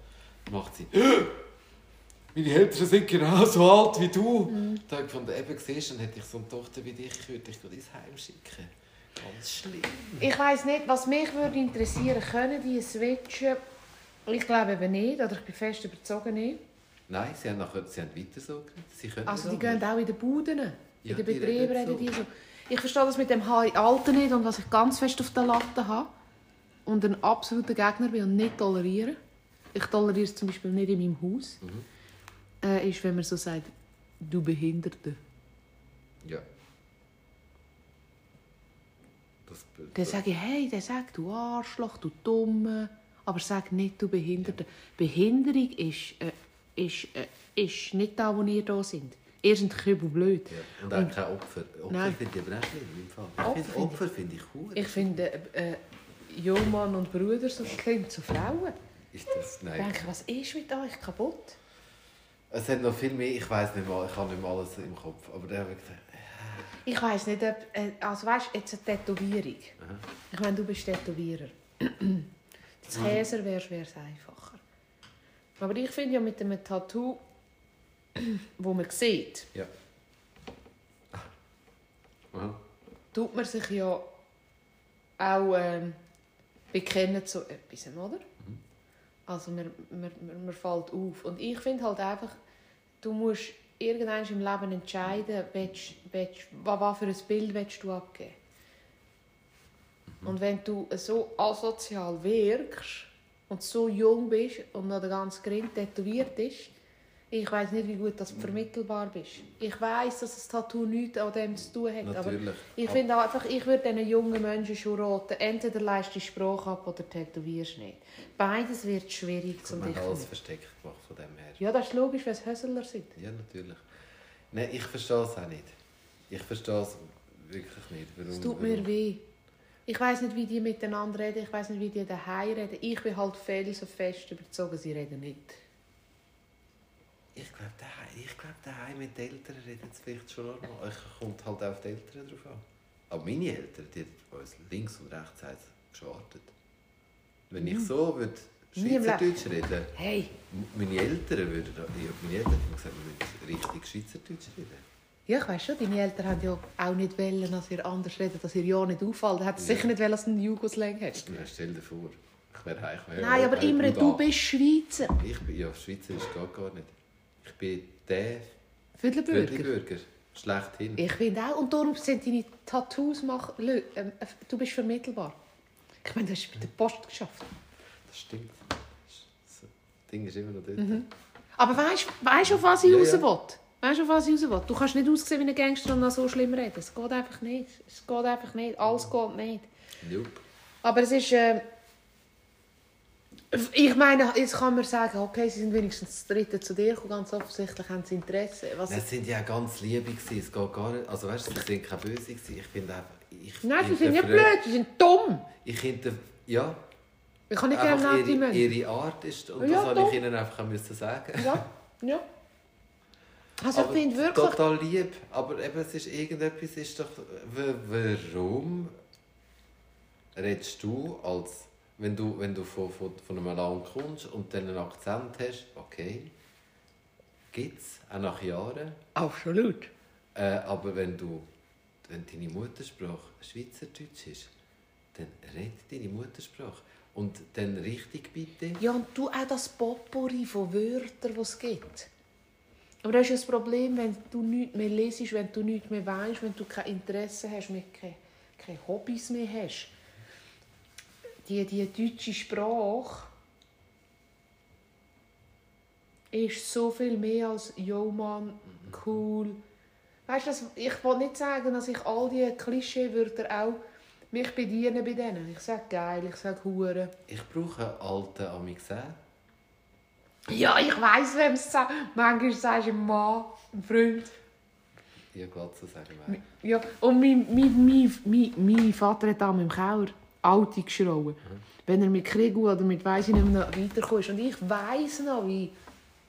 macht sie, meine Eltern sind genauso alt wie du. Da habe ich gefunden, eben siehst du, dann hätte ich so eine Tochter wie dich, würde ich ins Heim schicken. Ganz schlimm. Ich weiss nicht, was mich würde interessieren, können die switchen? Ich glaube eben nicht, oder ich bin fest überzeugt nicht. Nein, sie haben, nachher, sie haben weiter so. Sie können Also die gehen auch in den Buden, Ja, in den Betrieben reden reden die so. so. Ich verstehe das mit dem Hai Alten nicht und was ich ganz fest auf der Latte habe und ein absoluter Gegner bin und nicht toleriere, ich toleriere es zum Beispiel nicht in meinem Haus, Mhm. äh, ist, wenn man so sagt, du Behinderte. Ja. Dann sage ich, hey, dann sag du Arschloch, du Dumme, aber sag nicht, du Behinderte. Behinderung ist, äh, ist, äh, ist nicht da, wo ihr da sind. Ihr seid blöd. Ja. Und auch kein Opfer. Opfer Nein. finde ich aber auch schlimm im Fall. Opfer Opfer finde ich cool. Ich finde, äh, Jungmann und Brüder, so klingt zu Frauen. Ist das, Ich nein. denke, was ist mit euch kaputt? Es hat noch viel mehr, ich weiß nicht mal, ich habe nicht mehr alles im Kopf. Aber der habe ich gesagt, Ich weiß nicht, ob, äh, also weißt, jetzt eine Tätowierung. Aha. Ich meine, du bist Tätowierer. Das Käser wäre es einfacher. Aber ich finde ja mit einem Tattoo, wo man sieht, ja. Aha. tut man sich ja auch ähm, bekennen zu etwas, oder? Also man, man, man, man fällt auf. Und ich finde halt einfach, du musst irgendwann im Leben entscheiden, willst, willst, was, was für ein Bild willst du abgeben? Und wenn du so asozial wirkst und so jung bist und noch der ganze Grind tätowiert ist, Ich weiß nicht, wie gut das vermittelbar bist. Ich weiß, dass das Tattoo nichts an dem zu tun hat. Natürlich. Aber ich finde einfach, ich würde diesen jungen Menschen schon raten, entweder leist die Sprache ab oder tätowierst nicht. Beides wird schwierig zum dich. alles versteckt gemacht von dem her. Ja, das ist logisch, weil es Hösler sind. Ja, natürlich. Nein, ich verstehe es auch nicht. Ich verstehe es wirklich nicht. Warum, Es tut warum? mir weh. Ich weiß nicht, wie die miteinander reden, ich weiß nicht, wie die daheim reden. Ich bin halt felsenfest überzogen, sie reden nicht. Ich glaube, daheim, ich glaube, daheim mit den Eltern reden es vielleicht schon normal. Ich kommt halt auch auf die Eltern drauf an. Aber meine Eltern, die haben uns links und rechts haben geschwartet. Wenn ich so würde Schweizerdeutsch reden, Hey, meine Eltern würden, ja, meine Eltern haben gesagt, wir müssen richtig Schweizerdeutsch reden. ja, ich weiß schon, deine Eltern haben ja auch nicht wollen, dass ihr anders redet, dass ihr ja nicht auffällt. Hat Ja. sicher nicht wollen, dass du einen Jugoslang hast. Ja, stell dir vor, ich wäre heim. Nein, aber Imre, du bist Schweizer. Ich bin, ja, Schweizerisch geht gar nicht. Ich bin der Viertelbürger. Bürger. Schlechthin. Ich finde auch. Und darum sind deine Tattoos... Mach, Lö- ähm, äh, du bist vermittelbar. Ich meine, du hast bei der Post geschafft. Das stimmt. Das Ding ist immer noch dort. Aber weißt du, auf was ich Ja, raus will? Weißt du, auf was ich raus will? Du kannst nicht aussehen wie ein Gangster und noch so schlimm reden. Es geht einfach nicht. Es geht einfach nicht. Alles geht nicht. Nope. Aber es ist... Äh, ich meine, jetzt kann man sagen, okay, sie sind wenigstens das Dritte zu dir gekommen. Ganz offensichtlich haben sie Interesse. Was Es sind ja ganz liebe gewesen. Es geht gar nicht. Also weißt du, sie sind keine böse gewesen. Ich finde einfach. Ich Nein, sie sind nicht blöd, sie sind dumm. Ich hinter. Ja. Ich kann nicht gerne nette ihre, Menschen. ihre Art ist. Und Ja, das habe ich ihnen einfach müssen sagen. Ja, ja. Also ich Aber finde wirklich... Total lieb. Aber eben, es ist irgendetwas ist doch. Warum redest du als. Wenn du, wenn du von, von, von einem Land kommst und dann einen Akzent hast, okay, gibt es, auch nach Jahren. Absolut. Äh, aber wenn du wenn deine Muttersprache Schweizerdeutsch ist, dann red deine Muttersprache. Und dann richtig bitte. Ja, und du auch das Potpourri von Wörtern, die es gibt. Aber das ist das Problem, wenn du nichts mehr lesest, wenn du nichts mehr weißt, wenn du kein Interesse hast, mehr keine, keine Hobbys mehr hast. Die, die deutsche Sprache ist so viel mehr als «Yo, Mann, cool». Weißt du, ich will nicht sagen, dass ich all diese Klischeewörter auch mich bediene bei denen. Ich sage «geil», ich sage «hure». Ich brauche einen alten Amixä. Ja, ich weiss, wem es sagt. Manchmal sagst du ein Mann, ein Freund. Ja, Glatze sagen wir. Ja, und mein, mein, mein, mein, mein Vater hat am im Keller Alte geschrauen. Wenn er mit Krieg oder mit weiss ich nicht mehr weitergekommen ist. Und ich weiss noch, wie...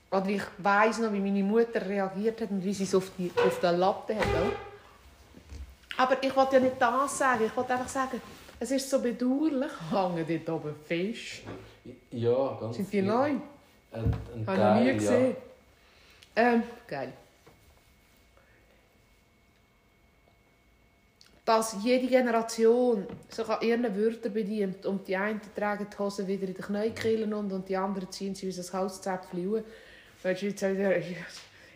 Oder ich weiss noch, wie meine Mutter reagiert hat und wie sie es auf, die, auf den Latte hat. auch. Aber ich wollte ja nicht das sagen. Ich wollte einfach sagen, es ist so bedauerlich. Hängen dort oben Fisch. Ja, ganz Sind die neu? Ein, ein Habe ich noch nie gesehen. Ähm, geil. Dass jede Generation sich an ihren Wörtern bedient und die einen tragen die Hosen wieder in den Knäukehlen und, und die anderen ziehen sie wie ein Hauszäpfchen raus. Weil die Schweiz sagt, ja,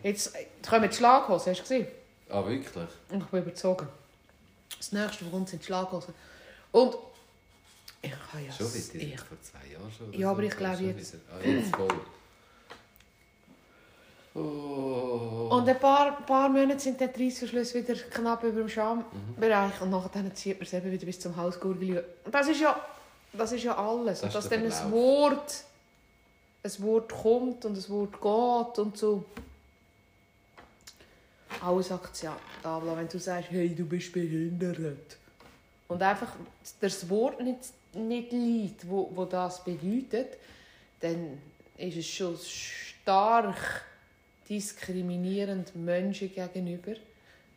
Jetzt kommen die Schlaghosen, hast du gesehen? Ah, wirklich? Ich bin überzogen. Das nächste von uns sind die Schlaghosen. Und ich habe ja... Schon wieder? ich, Vor zwei Jahren schon? Ja, aber so? ich glaube jetzt-. Ah, jetzt voll. Oh. Und ein paar, paar Monate sind der Reissverschluss wieder knapp über dem Schambereich und nachher zieht man es eben wieder bis zum Halsgurgel. Und das ist ja, das ist ja alles. Das und dass dann ein. Wort, ein Wort kommt und ein Wort geht und so. Alles akzeptabel, wenn du sagst, hey, du bist behindert. Und einfach das Wort nicht, nicht liegt, wo, wo das bedeutet, dann ist es schon stark diskriminierend Menschen gegenüber,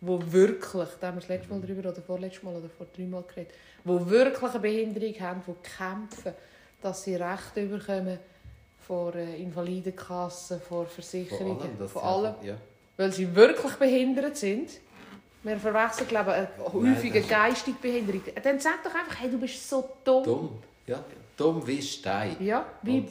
wo wirklich, da haben wir das letzte Mal drüber oder vorletztes Mal oder vor drei Mal geredet, wo wirklich eine Behinderung haben, die kämpfen, dass sie Rechte bekommen vor äh, Invalidenkassen, vor Versicherungen, Vor allem, sie allem, Ja. weil sie wirklich behindert sind. Wir verwechseln, glaube ich, häufige geistige Behinderung. Dann sag doch einfach, hey, du bist so dumm. Dumm. Ja, dumm wie Stein. Ja, wie Und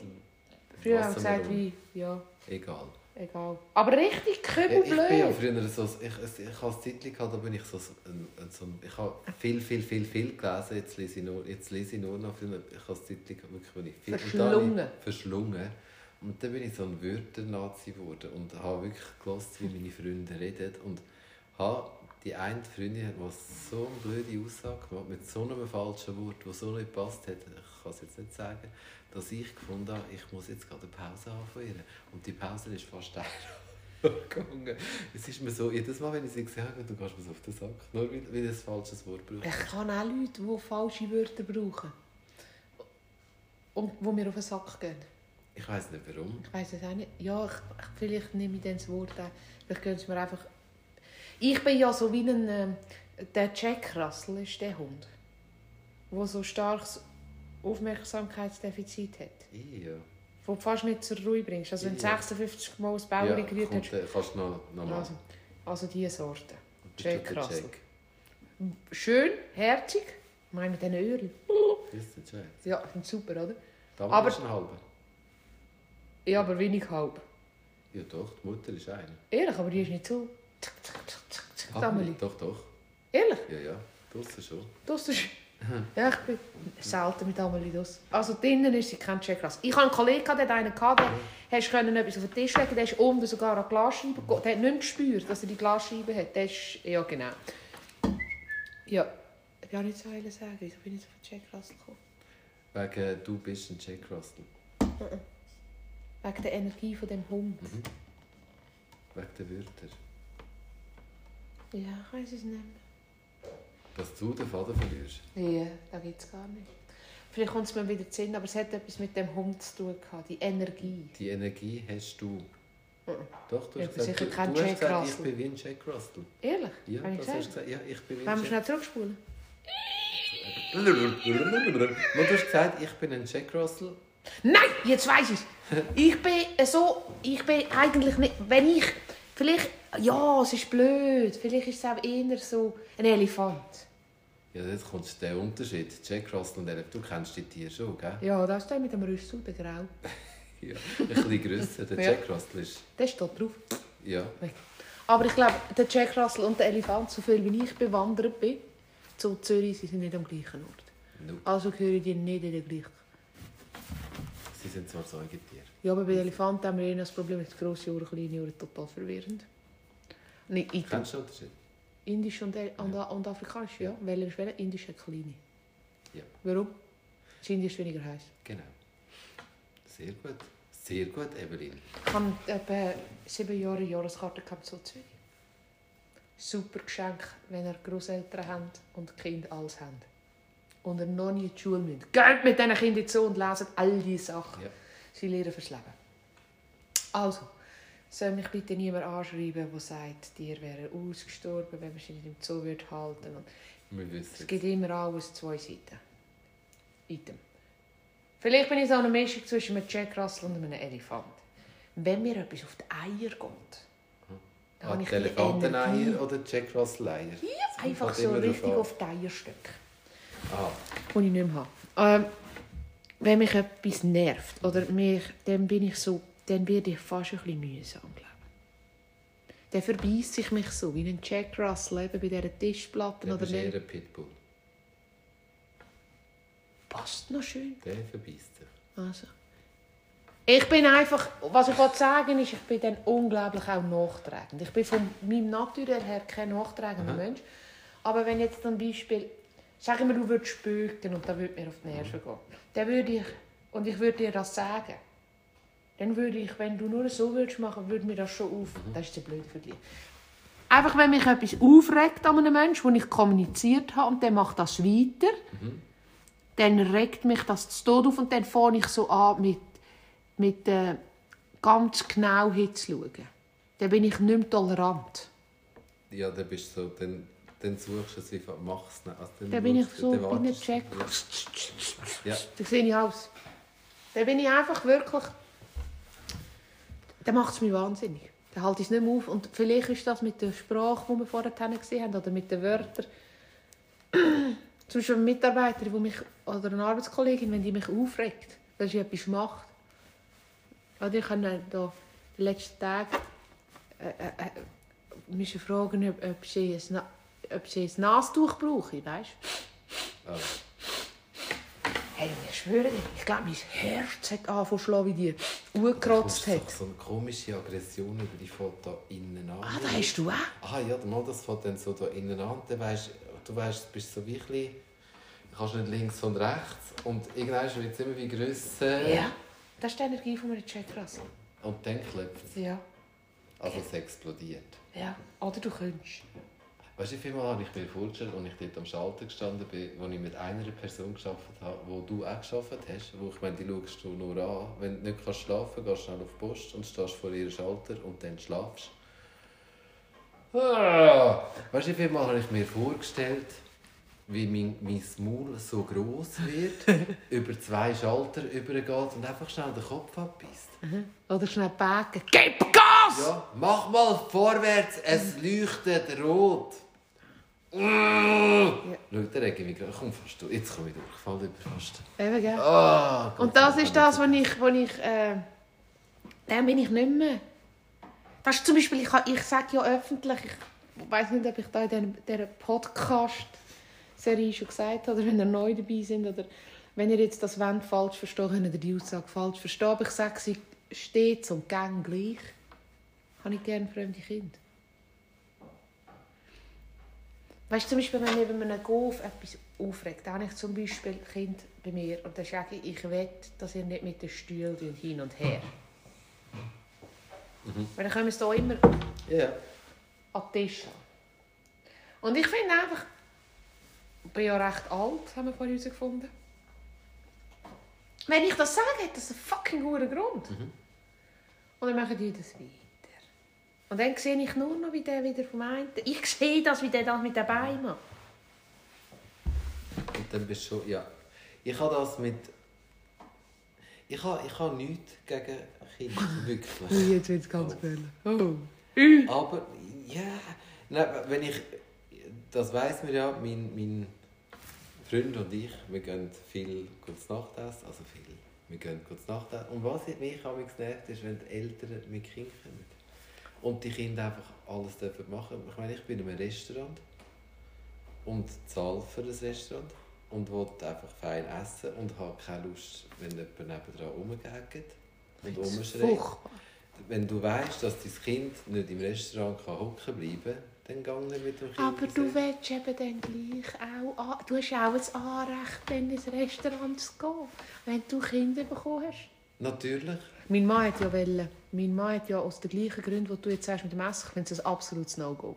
früher haben wir gesagt, wie, ja, Egal. Egal. Aber richtig Ja, ich bin ja kübelblöd. früher so, ich, ich, ich habe Zeit gehabt, da bin ich so, so ich habe viel, viel, viel, viel gelesen, jetzt lese ich nur, jetzt lese ich nur noch viel, ich habe gehabt, wirklich, wo ich viel, Verschlungen. verschlungen. Und dann bin ich so ein Wörter-Nazi geworden und habe wirklich gehört, wie meine Freunde reden. Und habe die eine Freundin, die so eine blöde Aussage gemacht mit so einem falschen Wort, das so nicht gepasst hat, ich kann es jetzt nicht sagen, dass ich gefunden habe, ich muss jetzt gerade eine Pause haben von ihr. Und die Pause ist fast gegangen. Es ist mir so, jedes Mal, wenn ich sie gesehen habe, du gehst mir auf den Sack, nur weil, weil ich ein falsches Wort brauche. Ich kann auch Leute, die falsche Wörter brauchen. Und die mir auf den Sack gehen. Ich weiß nicht warum. Ich weiß es auch nicht. Ja, ich, ich, vielleicht nehme ich dann das Wort an. Vielleicht können sie mir einfach... Ich bin ja so wie ein... Äh, der Jack Russell ist der Hund. Der so starkes Aufmerksamkeitsdefizit hat. Ja. Wo du fast nicht zur Ruhe bringst. Also wenn du Ja. 56 Mal das Bauer ja, gerührt hast. äh, du noch, noch mal. Also, also diese Sorte. Jack Russell. Jack? Schön, herzig. Ich meine mit diesen Öhrchen. Ist der Jack? Ja, sind super, oder? Der Aber- ist ein halber. Ja, aber wenig halb. Ja doch, die Mutter ist einer. Ehrlich, aber die ist nicht so. Amelie. Doch, doch. Ehrlich? Ja, ja. Draussen schon. Das ist. Ja, ich bin selten mit Amelie das. Also drinnen ist sie kein Russell. Ich hatte einen Kollegen, der einen gehabt, der hast können etwas auf den Tisch legen, der ist unten sogar an die Glasscheibe gegangen. Der hat nicht gespürt, dass er die Glasscheibe hat. Der ist, ja genau. Ja, ich kann nicht so viel sagen. Wieso bin ich so auf den Russell gekommen? Wegen, du bist ein Russell. Wegen der Energie von dem Hund. Mhm. Wegen der Wörter. Ja, ich weiß es nicht. Dass du den Faden verlierst. Ja, da gibt es gar nicht. Vielleicht kommt es mir wieder zu Sinn, aber es hat etwas mit dem Hund zu tun gehabt, die Energie. Die Energie hast du. Mhm. Doch, du hast aber gesagt, du, du hast Jack gesagt, ich bin wie ein Jack Russell. Ehrlich? Ja, Habe ich das gesagt? hast du gesagt. Ja, ich bin wie Wollen wir schnell zurückspulen? Und du hast gesagt, ich bin ein Jack Russell. Nein, jetzt weiß ich Ich bin so, ich bin eigentlich nicht, wenn ich, vielleicht, ja, es ist blöd, vielleicht ist es auch eher so ein Elefant. Ja, jetzt kommt der Unterschied. Jack Russell und Elef, du kennst die Tiere schon, gell? Ja, das ist der mit dem Rüssel, der Grau. Ja. Ein bisschen grösser. Der Ja. Jack Russell ist... Der steht drauf. Ja. Aber ich glaube, der Jack Russell und der Elefant, so viel wie ich bewandert bin, zu Zürich, sie sind nicht am gleichen Ort. Nope. Also gehören die nicht in den gleichen. Sie sind zwar Säugetiere. Ja, aber bei Elefanten haben wir eher das Problem, dass grosse Ohren, kleine Ohren total verwirrend. Nee, Kennst du den Unterschied? Indisch und, Afrikanisch, ja. Welcher ist welcher? Indisch hat kleine. Ja. Warum? Das Indisch weniger heiß. Genau. Sehr gut. Sehr gut, Evelyn. Ich habe etwa sieben Jahre Jahreskarte gehabt zu Zürich. Super Geschenk, wenn ihr Großeltern habt und Kinder alles haben. Und ihr noch nie in die Schule müsst. Geht mit diesen Kindern zu und lesen all diese Sachen. Ja. Sie lernen fürs Leben. Also, soll mich bitte niemand anschreiben, der sagt, dir wäre ausgestorben, wenn man sie nicht im Zoo würde halten. Und Wir es gibt immer alles zwei Seiten. Item. Vielleicht bin ich so eine Mischung zwischen einem Jack Russell und einem Elefant. Wenn mir etwas auf die Eier geht, dann Ah, habe ich die Elefanteneier oder Jack Russell Eier? Ja, einfach so richtig auf die Eierstücke, Aha. die ich nicht mehr habe. Ähm, wenn mich etwas nervt, oder mich, dann bin ich so, dann werde ich fast ein bisschen mühsam, glaube ich. Dann verbeißt sich mich so, wie ein Jack Russell eben bei dieser Tischplatte Der oder ist eher nicht. ein Pitbull. Passt noch schön. Der verbeißt sich. Also. Ich bin einfach, was ich wollte sagen ist, ich bin dann unglaublich auch nachtragend. Ich bin von meinem Naturell her kein nachtragender Aha. Mensch. Aber wenn jetzt zum Beispiel, sag ich mir, du würdest spüken und da würde mir auf die Nerven gehen, dann würde ich, und ich würde dir das sagen, dann würde ich, wenn du nur so würdest machen, würde mir das schon auf. Das ist der blöde Vergleich. Einfach, wenn mich etwas aufregt an einem Menschen, wo ich kommuniziert habe und der macht das weiter, dann regt mich das zu Tod auf und dann fange ich so an, mit, mit äh, ganz genau hinzuschauen. Dann bin ich nicht mehr tolerant. Ja, dann bist du so, dann, dann suchst du es einfach, machst es nicht. Also, dann Dann bin ich so, bin wartest check. du. Ja. Dann sehe ich aus. Dann bin ich einfach wirklich... Dann macht es mich wahnsinnig. Dann halte ich es nicht mehr auf. Und vielleicht ist das mit der Sprache, die wir vorher gesehen haben, oder mit den Wörtern. Zum Beispiel eine Mitarbeiterin, die mich, oder eine Arbeitskollegin, wenn die mich aufregt, dass sie etwas macht. Oder ich habe da die letzten Tage äh, äh, äh, fragen, ob, ob, sie ein, ob Nastuch brauche, weißt Ah, Hey, ich schwöre dir, ich glaube, mein Herz hat angefangen zu schlagen wie die. angekratzt Da hat. So eine komische Aggression über die Foto innen an. Ah, da hast du auch. Ah ja, mal das fängt dann so da innen an. Dann weisst, du weißt, du bist so bisschen, du kannst nicht links und rechts. Und irgendwann wird es immer wie grösser. Ja. Das ist die Energie von einer Chakras. Und dann klopft es. Ja. Also es explodiert. Ja. Oder du könntest. Weißt du, wie viel Mal habe ich mir vorgestellt, als ich dort am Schalter gestanden bin, wo ich mit einer Person gearbeitet habe, wo du auch gearbeitet hast, wo ich meine, die schaust du nur an. Wenn du nicht kannst schlafen kannst, gehst du schnell auf die Post und stehst vor ihrem Schalter und dann schlafst. Ah. Weißt du, wie viel Mal habe ich mir vorgestellt, wie mein, mein Maul so gross wird, über zwei Schalter übergeht und einfach schnell den Kopf abbeißt. Oder schnell backen. Gib Gas! Ja, mach mal vorwärts, es leuchtet rot. Schau, da rege ich mich gerade. Komm fast durch. Jetzt komme ich durch. Ich falle über fast. Eben, gell? Ah, Gott Und das ist das, was ich, wo ich äh, dann bin ich nicht mehr. Das ist zum Beispiel, ich, ich sage ja öffentlich, ich weiß nicht, ob ich da in dieser Podcast-Serie schon gesagt habe, oder wenn ihr neu dabei sind, oder wenn ihr jetzt das wollt, falsch versteht, könnt ihr die Aussage falsch verstehen, aber ich sage sie stets und gang gleich. Habe ich gerne fremde Kinder. Weißt zum Beispiel, wenn mich über einen Golf etwas aufregt, dann habe ich zum Beispiel Kind bei mir und dann sage ich, ich will, dass ihr nicht mit den Stühlen hin und her. Weil dann können wir es hier immer Ja. an den Tisch. Und ich finde einfach, ich bin ja recht alt, haben wir vorhin herausgefunden. Wenn ich das sage, hat das einen fucking guten Grund. Und dann machen die das weiter. Und dann sehe ich nur noch, wie der wieder vom einen... Ich sehe das, wie der das mit den Beinen macht. Und dann bist du schon. Ja. Ich habe das mit. Ich habe, ich habe nichts gegen Kinder. Wirklich. jetzt wird es ganz böse. Oh. Aber ja, nein, wenn ich, das weiß man ja, mein, mein Freund und ich, wir gehen viel kurz Nachtessen, also viel, wir gehen kurz Nachtessen. Und was mich am nervt, ist, wenn die Eltern mit Kindern kommen. Und die Kinder einfach alles dürfen machen. Ich meine, ich bin in einem Restaurant und zahle für das Restaurant und will einfach fein essen und habe keine Lust, wenn jemand nebendran rumgehackt und rumschreit. Wenn du weißt, dass dein Kind nicht im Restaurant hocken bleiben kann, dann geh nicht mit dem Kind. Aber du willst eben dann gleich auch... an- Du hast auch ein Anrecht, dann ins Restaurant zu gehen, wenn du Kinder bekommen hast. Natürlich. Mein Mann hat ja wollen, mein Mann hat ja aus den gleichen Gründen, die du jetzt sagst mit dem Essen, ich finde es ein absolutes No-Go.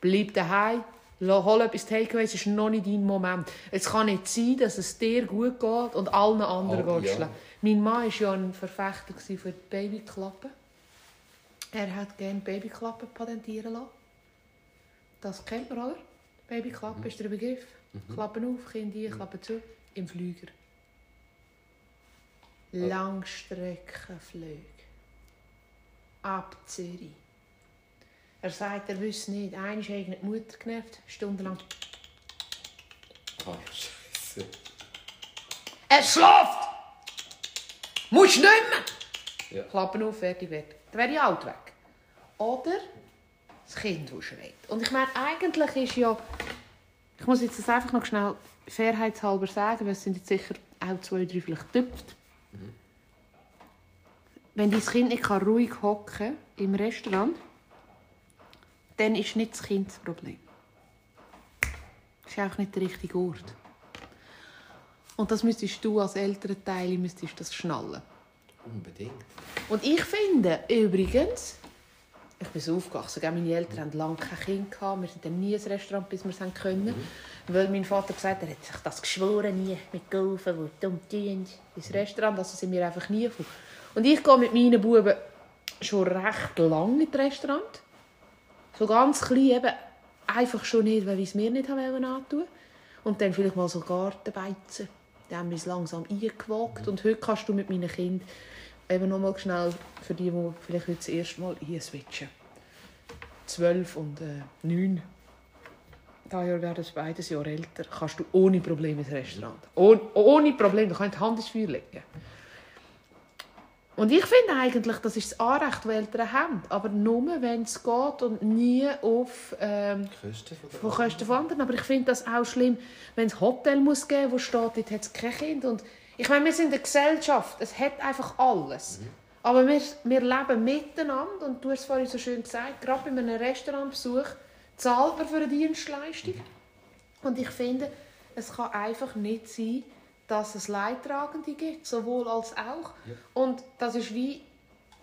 Bleib daheim, hol etwas Takeaway, es ist noch nicht dein Moment. Es kann nicht sein, dass es dir gut geht und allen anderen Oh, geht ja. Mein Mann war ja ein Verfechter für die Babyklappen. Er hat gerne Babyklappen patentieren lassen. Das kennt man, oder? Babyklappe Mhm. ist der Begriff. Klappen auf, Kinder ein, Klappen zu. Im Flüger. Langstreckenflüge. Ab Zürich. Er sagt, er wüsste nicht. Einmal hat die Mutter genervt, stundenlang. Ah, Scheiße. Er schläft! Musst nicht mehr! Ja. Klappen auf, fertig wird. Dann wäre ich alt weg. Oder das Kind, das schreit. Und ich meine, eigentlich ist ja... Ich muss jetzt das einfach noch schnell fairheitshalber sagen, weil es sind jetzt sicher auch zwei, drei vielleicht tüpft. Wenn dein Kind nicht kann ruhig hocken im Restaurant, dann ist nicht das Kind das Problem. Das ist auch nicht der richtige Ort. Und das müsstest du als Elternteil müsstest das schnallen. Unbedingt. Und ich finde übrigens, ich bin so aufgewachsen, meine Eltern hatten lange kein Kind, gehabt, wir sind dann nie ins Restaurant, bis wir es können. Weil mein Vater gesagt hat, er hat sich das geschworen, nie mit Gaufen, die dumm ins Restaurant, also sind wir einfach nie gekommen. Und ich gehe mit meinen Buben schon recht lange ins Restaurant. So ganz klein eben, einfach schon nicht, weil wir es mir nicht wollen antun. Und dann vielleicht mal so Gartenbeizen. Da haben wir es langsam eingewagt. Und heute kannst du mit meinen Kindern eben noch mal schnell, für die, die vielleicht heute das erste Mal hier switchen. 12 und äh, 9. Daher werden es beides Jahre älter. Kannst du ohne Probleme ins Restaurant. Oh, ohne Probleme. Du kannst die Hand ins Feuer legen. Und ich finde eigentlich, das ist das Anrecht, das Eltern haben. Aber nur, wenn es geht und nie auf ähm, Kosten von von Kosten von anderen. Aber ich finde das auch schlimm, wenn es Hotel muss geben, wo steht, dort hat es kein Kind. Und ich meine, wir sind eine Gesellschaft. Es hat einfach alles. Aber wir, wir leben miteinander und du hast es vorhin so schön gesagt, gerade bei einem Restaurantbesuch zahlt man für eine Dienstleistung. Und ich finde, es kann einfach nicht sein, dass es Leidtragende gibt, sowohl als auch. Ja. Und das ist wie,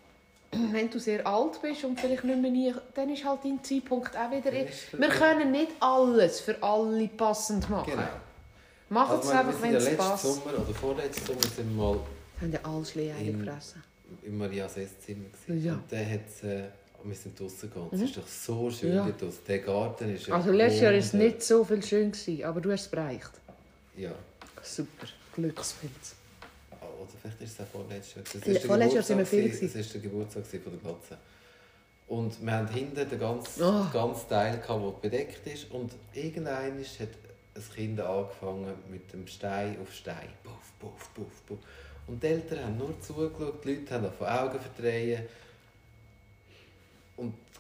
wenn du sehr alt bist und vielleicht nicht mehr nie, dann ist halt dein Zeitpunkt auch wieder... Dann Wir können nicht alles für alle passend machen. Genau. Machen Also, es einfach, wenn es letzten passt. Sommer oder vorletzten Sommer sind wir mal Haben ja alle Schlee In- gefressen. in Marias Esszimmer. gewesen. Ja. Und der hat, äh, wir sind draußen gegangen. Es ist doch so schön Ja. dort draussen. Der Garten ist Also letztes Jahr war es nicht so viel schön, gewesen, aber du hast es bereicht. Ja. Super, Glückspilz. Oder vielleicht ist es auch vorletztes Jahr. Ist vorletztes Jahr sind wir viel gewesen. Es ist der Geburtstag von der Katze. Und wir haben hinten den ganzen, Oh. ganzen Teil, gehabt, der bedeckt ist. Und irgendwann hat ein Kind angefangen mit dem Stein auf Stein. Puff, puff, puff, puff. Und die Eltern haben nur zugeschaut, die Leute haben von Augen verdrehen.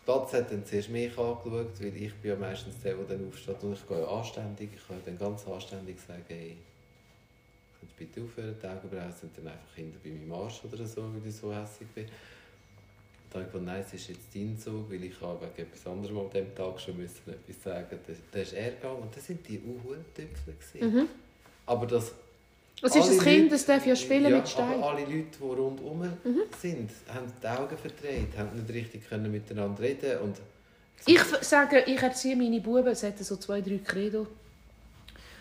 Und Katze hat dann zuerst mich angeschaut, weil ich bin ja meistens der, der dann aufsteht. Und ich gehe ja anständig, ich kann dann ganz anständig sagen, hey, Könnt ihr bitte aufhören, die Augenbrauen sind dann einfach hinter bei meinem Arsch oder so, weil ich so hässlich bin. Dann habe ich gedacht, nein, es ist jetzt dein Zug, weil ich habe wegen etwas anderem an diesem Tag schon müssen etwas sagen musste. Dann ist er gegangen und das sind die Uhuntüpfel. Mhm. Aber das... Es ist alle ein Kind, Leute- das darf ja spielen ja, mit Stein. aber alle Leute, die rundherum sind, haben die Augen verdreht, haben nicht richtig können miteinander reden und Ich sage, ich erziehe meine Buben, es hat so zwei, drei Credo,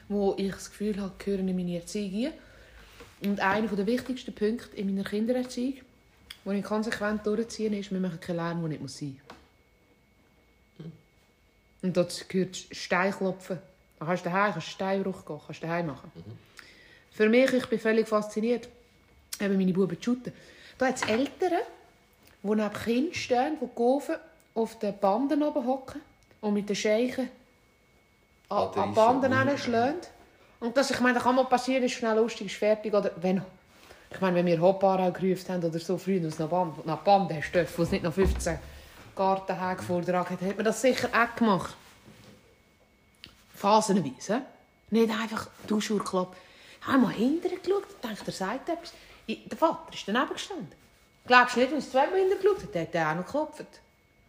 wo ich das Gefühl habe, gehören in meine Erziehung rein. Und einer der wichtigsten Punkte in meiner Kindererziehung, den ich konsequent durchziehe, ist, wir machen keinen Lärm, der nicht muss sein muss. Und dazu gehört Steinklopfen. Dann kannst du daheim kannst du Steinbruch gehen, kannst du daheim machen. Für mich, ich bin völlig fasziniert, eben meine Buben zu shooten. Da hat es Eltern, die neben Kindern stehen, die Gofen auf den Banden oben hocken und mit den Scheichen an, an Banden hinschlagen. Und das, ich meine, das kann mal passieren, ist schnell lustig, ist fertig. Oder wenn, ich meine, wenn wir Hopara gerufen haben oder so früher aus einer Band, nach Band hast, dürfen, wo es nicht noch 15 Gartenhäge vordragen hat, hat man das sicher auch gemacht. Phasenweise. Nicht einfach Duschurklapp. Habe mal hinterher geschaut und dachte, er sagt etwas. Der Vater ist daneben gestanden. Glaubst du nicht, wenn es zweimal hinterher geschaut hat, hat er auch noch geklopft.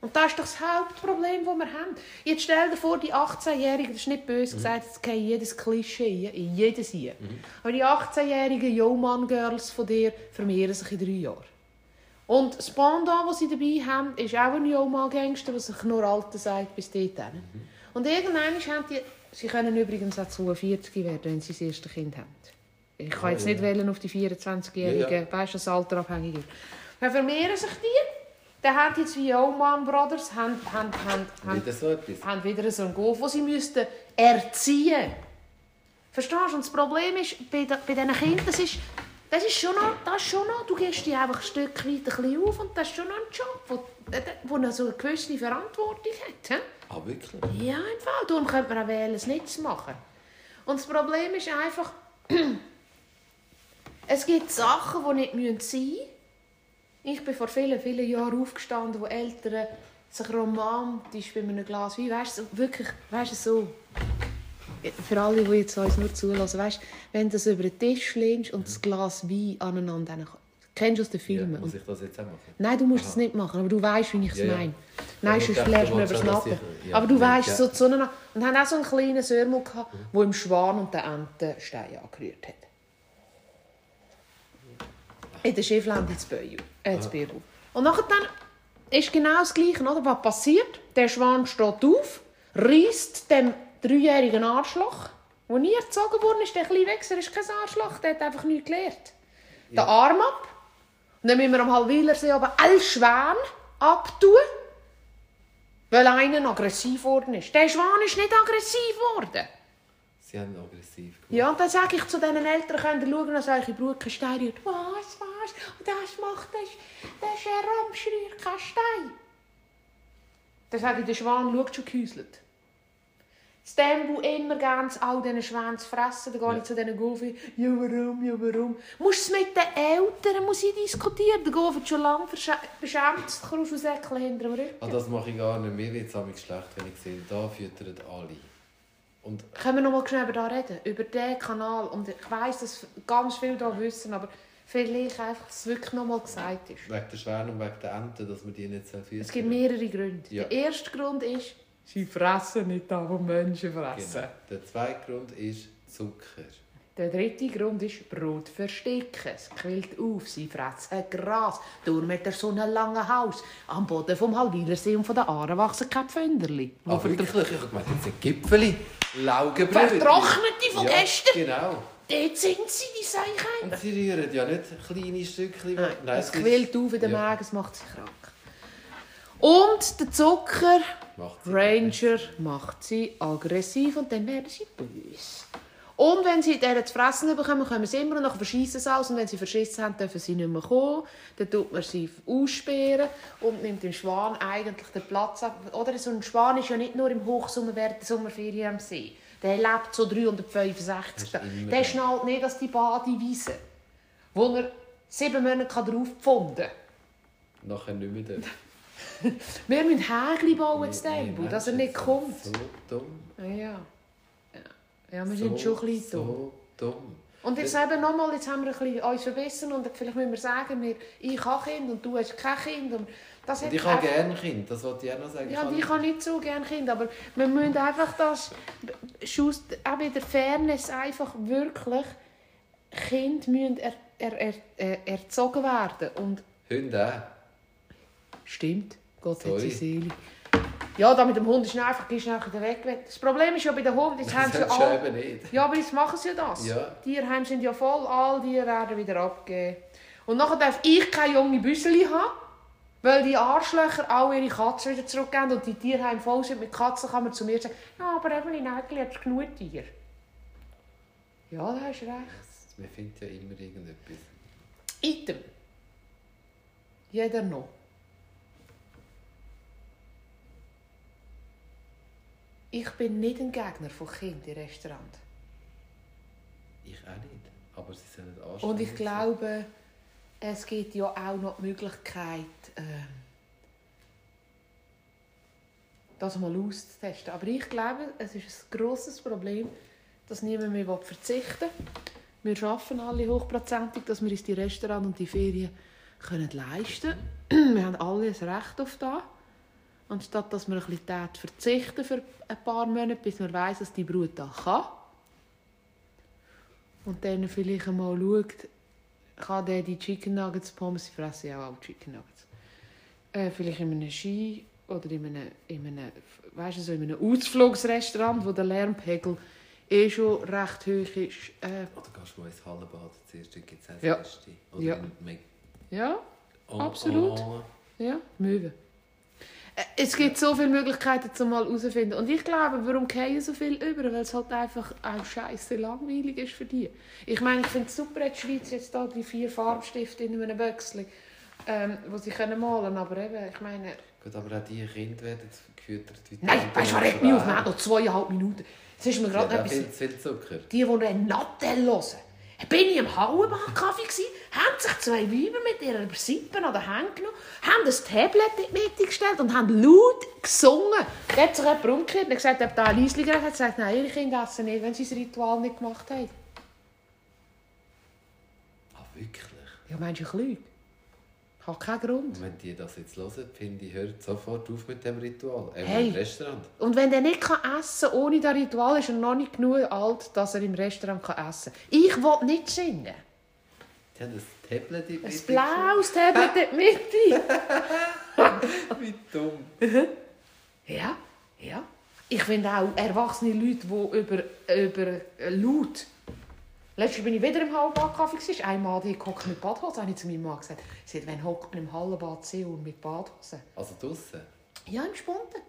Und das ist doch das Hauptproblem, das wir haben. Jetzt stell dir vor, die 18-Jährigen, das ist nicht böse gesagt, es geht jedes Klischee, in jedes hier. Aber die 18-jährigen Yeoman-Girls von dir vermehren sich in drei Jahren. Und das Pendant, das sie dabei haben, ist auch ein Yeoman-Gangster, der sich nur Alter sagt bis dorthin. Und irgendwann haben die... Sie können übrigens auch 42 werden, wenn sie das erste Kind haben. Ich kann Ah, jetzt ja. nicht wählen auf die 24-Jährigen, Ja, ja. das Alter abhängig ist. Dann vermehren sich die. Dann haben jetzt wie Yeoman Brothers haben, haben, haben, haben, wieder so etwas. haben wieder so einen Golf, den sie müssten erziehen Verstehst du? Und das Problem ist, bei, de, bei diesen Kindern, das ist, das ist schon noch, das schon noch, du gehst die einfach ein Stück weit ein bisschen auf und das ist schon noch ein Job, wo, wo noch so eine gewisse Verantwortung hat. hä? Ah, wirklich? Ja, im Fall. Darum könnte man auch wählen, es nicht zu machen. Und das Problem ist einfach, es gibt Sachen, die nicht sein müssen. Ich bin vor vielen, vielen Jahren aufgestanden, wo Eltern sich romantisch bei einem Glas Wein, weißt du, wirklich, weißt du, so, für alle, die jetzt uns nur zulassen, weißt wenn du das über den Tisch lehnst und das Glas Wein aneinander, kennst du aus den Ja, Filmen? muss ich das jetzt auch machen? Nein, du musst es nicht machen, aber du weißt, wie ich es Ja, ja. meine. Nein, sonst lernst du mir über wolltest das auch, dass Nacken. ja, aber du ja. weißt, so zueinander. Und haben auch so einen kleinen Sörmel gehabt, der im Schwan und der Ente Steine angerührt hat. In der Schiffland ins Beuel, äh. Und nachher dann ist genau das Gleiche, oder? Was passiert? Der Schwan steht auf, reißt dem dreijährigen Arschloch, der nie erzogen worden ist, der kleine Wichser ist kein Arschloch, der hat einfach nichts gelernt. Den Arm ab. Und dann müssen wir am Halwilersee aber alle Schwäne abtun, weil einer aggressiv geworden ist. Der Schwan ist nicht aggressiv geworden. Sie haben aggressiv gemacht. Ja, und dann sage ich zu diesen Eltern, könnt ihr schauen, dass eure Brut kein Stein rührt. Was, was? Und das macht das, das ist ein Ramsch, rührt kein Stein. Dann sage ich, der Schwan schaut schon gehäuselt. Dem, der immer ganz all diesen Schwänen zu fressen, dann gehe Ja. ich zu diesen Gofi, ja warum, ja warum. Musst du es mit den Eltern muss ich diskutieren. Der Gofi hat schon lange beschämt, das Ecklen hinter dem Rücken. Ah, das mache ich gar nicht. Mir wird es manchmal schlecht, wenn ich sehe, da füttern alle. Und Können wir noch mal schnell über das reden? Über diesen Kanal. Und ich weiss, dass ganz viele da wissen, aber vielleicht einfach, dass es wirklich nochmal gesagt ist. Wegen der Schwäne und wegen der Enten, dass man die nicht so viel Es gibt mehrere Gründe. Ja. Der erste Grund ist, sie fressen nicht das, was Menschen fressen. Genau. Der zweite Grund ist Zucker. Der dritte Grund ist Brot verstecken. Es quillt auf, sie fressen Gras. Durch mit so einem langen Haus. Am Boden vom Halwilersee und von den Aare wachsen keine Pfänderli. Ah, wirklich? Ich habe gemeint, jetzt sind Gipfeli. Laugenbrötchen. Vertrocknete von ja, gestern. genau. Dort sind sie, die Seichen. Und sie rühren ja nicht kleine Stückchen. Nein, es ist- quillt auf in den ja, Magen, es macht sie krank. Und der Zucker, macht sie Ranger, macht sie aggressiv und dann werden sie böse. Und wenn sie deren zu fressen bekommen, kommen sie immer noch verschießen sie aus. Und wenn sie verschissen haben, dürfen sie nicht mehr kommen. Dann tut man sie aussperren und nimmt dem Schwan eigentlich den Platz ab. Oder so ein Schwan ist ja nicht nur im Hochsommer während der Sommerferien am See. Der lebt so 365 Der Tage. Der schnallt nicht, dass die Badewiese, wo er sieben Monate drauf pfunden kann. Nachher nicht mehr. Wir müssen Hägli bauen zu dem, dass er nicht kommt. So dumm. Ja, ja. Wir so, sind schon ein bisschen dumm. So dumm. Und jetzt eben nochmal, jetzt haben wir ein bisschen uns verbessert und vielleicht müssen wir sagen, wir, ich habe Kind und du hast kein Kind. Und das Und hat ich habe gerne Kind, das wollte ich auch noch sagen. Ja, und ich habe nicht so gerne Kind, aber wir müssen einfach das, auch in der Fairness einfach wirklich, Kinder müssen er, er, er, er, erzogen werden. Und Hunde auch. Stimmt, Gott hat Sorry. sie Seele. Ja, da mit dem Hund ist einfach, du einfach weg. Das Problem ist ja bei den Hunden, jetzt haben sie alle... nicht. Ja, aber jetzt machen sie ja das. Ja. Die Tierheime sind ja voll, all die werden wieder abgegeben. Und nachher darf ich keine junge Büsseli haben, weil die Arschlöcher alle ihre Katzen wieder zurückgeben und die Tierheime voll sind mit Katzen, kann man zu mir sagen, ja, aber Evelyn Nägeli hat genug Tier. Ja, da hast du recht. Man findet ja immer irgendetwas. Item. Jeder noch. Ich bin nicht ein Gegner von Kindern im Restaurant. Ich auch nicht. Aber sie sollen anständig Und ich sein. glaube, es gibt ja auch noch die Möglichkeit, ähm, das mal auszutesten. Aber ich glaube, es ist ein grosses Problem, dass niemand mehr verzichten will. Wir arbeiten alle hochprozentig, dass wir uns die Restaurants und die Ferien können leisten können. Wir haben alle ein Recht auf das. Anstatt dass wir ein bisschen Tät verzichten für ein paar Monate, bis man weiss, dass die Brut das kann. Und dann vielleicht einmal schaut, kann der die Chicken Nuggets Pommes, sie fressen ja auch Chicken Nuggets, äh, vielleicht in einem Ski oder in einem, in einem, weißt du, so in einem Ausflugsrestaurant, wo der Lärmpegel eh schon recht hoch ist. Äh, Oder gehst du mal ins Hallenbad, das erste gibt es Ja. Oder Ja. ja, Absolut. ja, Möwe. Es gibt so viele Möglichkeiten, zum mal herauszufinden. Und ich glaube, warum gehen so viel über? Weil es halt einfach auch scheiße langweilig ist für die. Ich meine, ich finde es super, hat die Schweiz jetzt da die vier Farbstifte in einem Böckchen, ähm, wo sie können malen Aber eben, ich meine... Gut, aber auch die Kinder werden gefüttert Nein, weißt du, regt so mich auf, noch zweieinhalb Minuten. Jetzt ist mir Ja, gerade da etwas... viel viel Zucker. Die, die einen Nattel hören. Bin ich im Hauenbad-Kaffee gsi, haben sich zwei Weiber mit ihrer Sippe an den Händen genommen, haben ein Tablet in die Mitte gestellt und haben laut gesungen. Da hat sich jemand umgekehrt und gesagt, ob da ein Liesli hat gesagt, nein, ihre Kinder essen nicht, wenn sie das Ritual nicht gemacht haben. Ah, wirklich? Ja, meinst du, ich lüge? Ich habe keinen Grund. Und wenn die das jetzt hören, finde ich, hört sofort auf mit dem Ritual. Eben Hey. im Restaurant. Und wenn er nicht kann essen kann, ohne das Ritual, ist er noch nicht genug alt, dass er im Restaurant kann essen kann. Ich will nicht singen. Die haben ein Tablet in Ein blaues Tablet in Mitte. Wie dumm. Ja, ja. Ich finde auch erwachsene Leute, die über, über laut. Letztes bin ich wieder im Hallenbad-Kaffee. gewesen. Einmal die gehockt mit Badhose. habe ich zu meinem Mann gesagt. Sie hat, wenn hockt man im Hallenbad Seoul mit Badhose. Also draussen. Ja, im Spunden.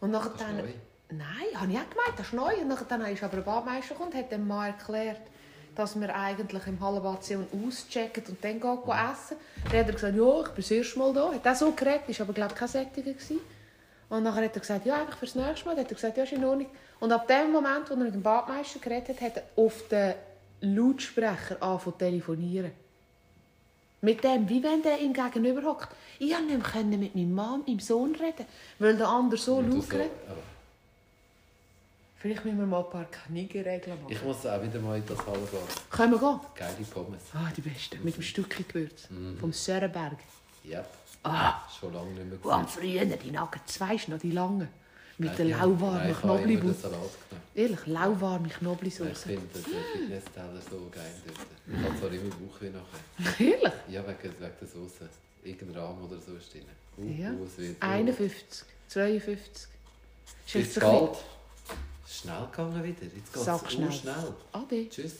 Und nachher dann... neu. Nein, habe ich auch gemeint, das ist neu. Und nachher dann ist aber ein Badmeister gekommen und hat dem Mann erklärt, dass wir eigentlich im Hallenbad Seoul auschecken und dann gehen, gehen essen. Dann hat er gesagt, ja, ich bin das erste Mal da. Hat auch so geredet, ist aber glaube ich kein Sättiger gewesen. Und nachher hat er gesagt, ja, einfach fürs nächste Mal. Dann hat er gesagt, ja, ist in Ordnung. Und ab dem Moment, wo er mit dem Badmeister geredet hat, hat er auf den Lautsprecher angefangen zu telefonieren. Mit dem, wie wenn der ihm gegenüber hockt. Ich konnte nicht mehr mit meinem Mann, meinem Sohn reden, weil der andere so Und laut geredet ah, Vielleicht müssen wir mal ein paar Kniegeregeln machen. Ich muss auch wieder mal in das Halle gehen. Können wir gehen? Geile Pommes. Ah, die besten. Mit dem Stückchen Gewürz. Vom Sörenberg. Yep. Ah, Schon lange nicht mehr und am früher, die Nuggets, weisst du noch, die langen. Mit der lauwarmen ich genommen. Ehrlich, lauwarme Ich Knoblauchsoße. finde den Fitnessteller so geil dort. Ich habe zwar immer Bauchweh nachher. Ehrlich? Ja, wegen, wegen der Soße. Irgendein Rahmen oder so ist drin. Uh, Ja. uh, es wird 51, 52. Ist jetzt bald. Schnell gegangen wieder. Jetzt geht es schnell. schnell. Ade. Tschüss.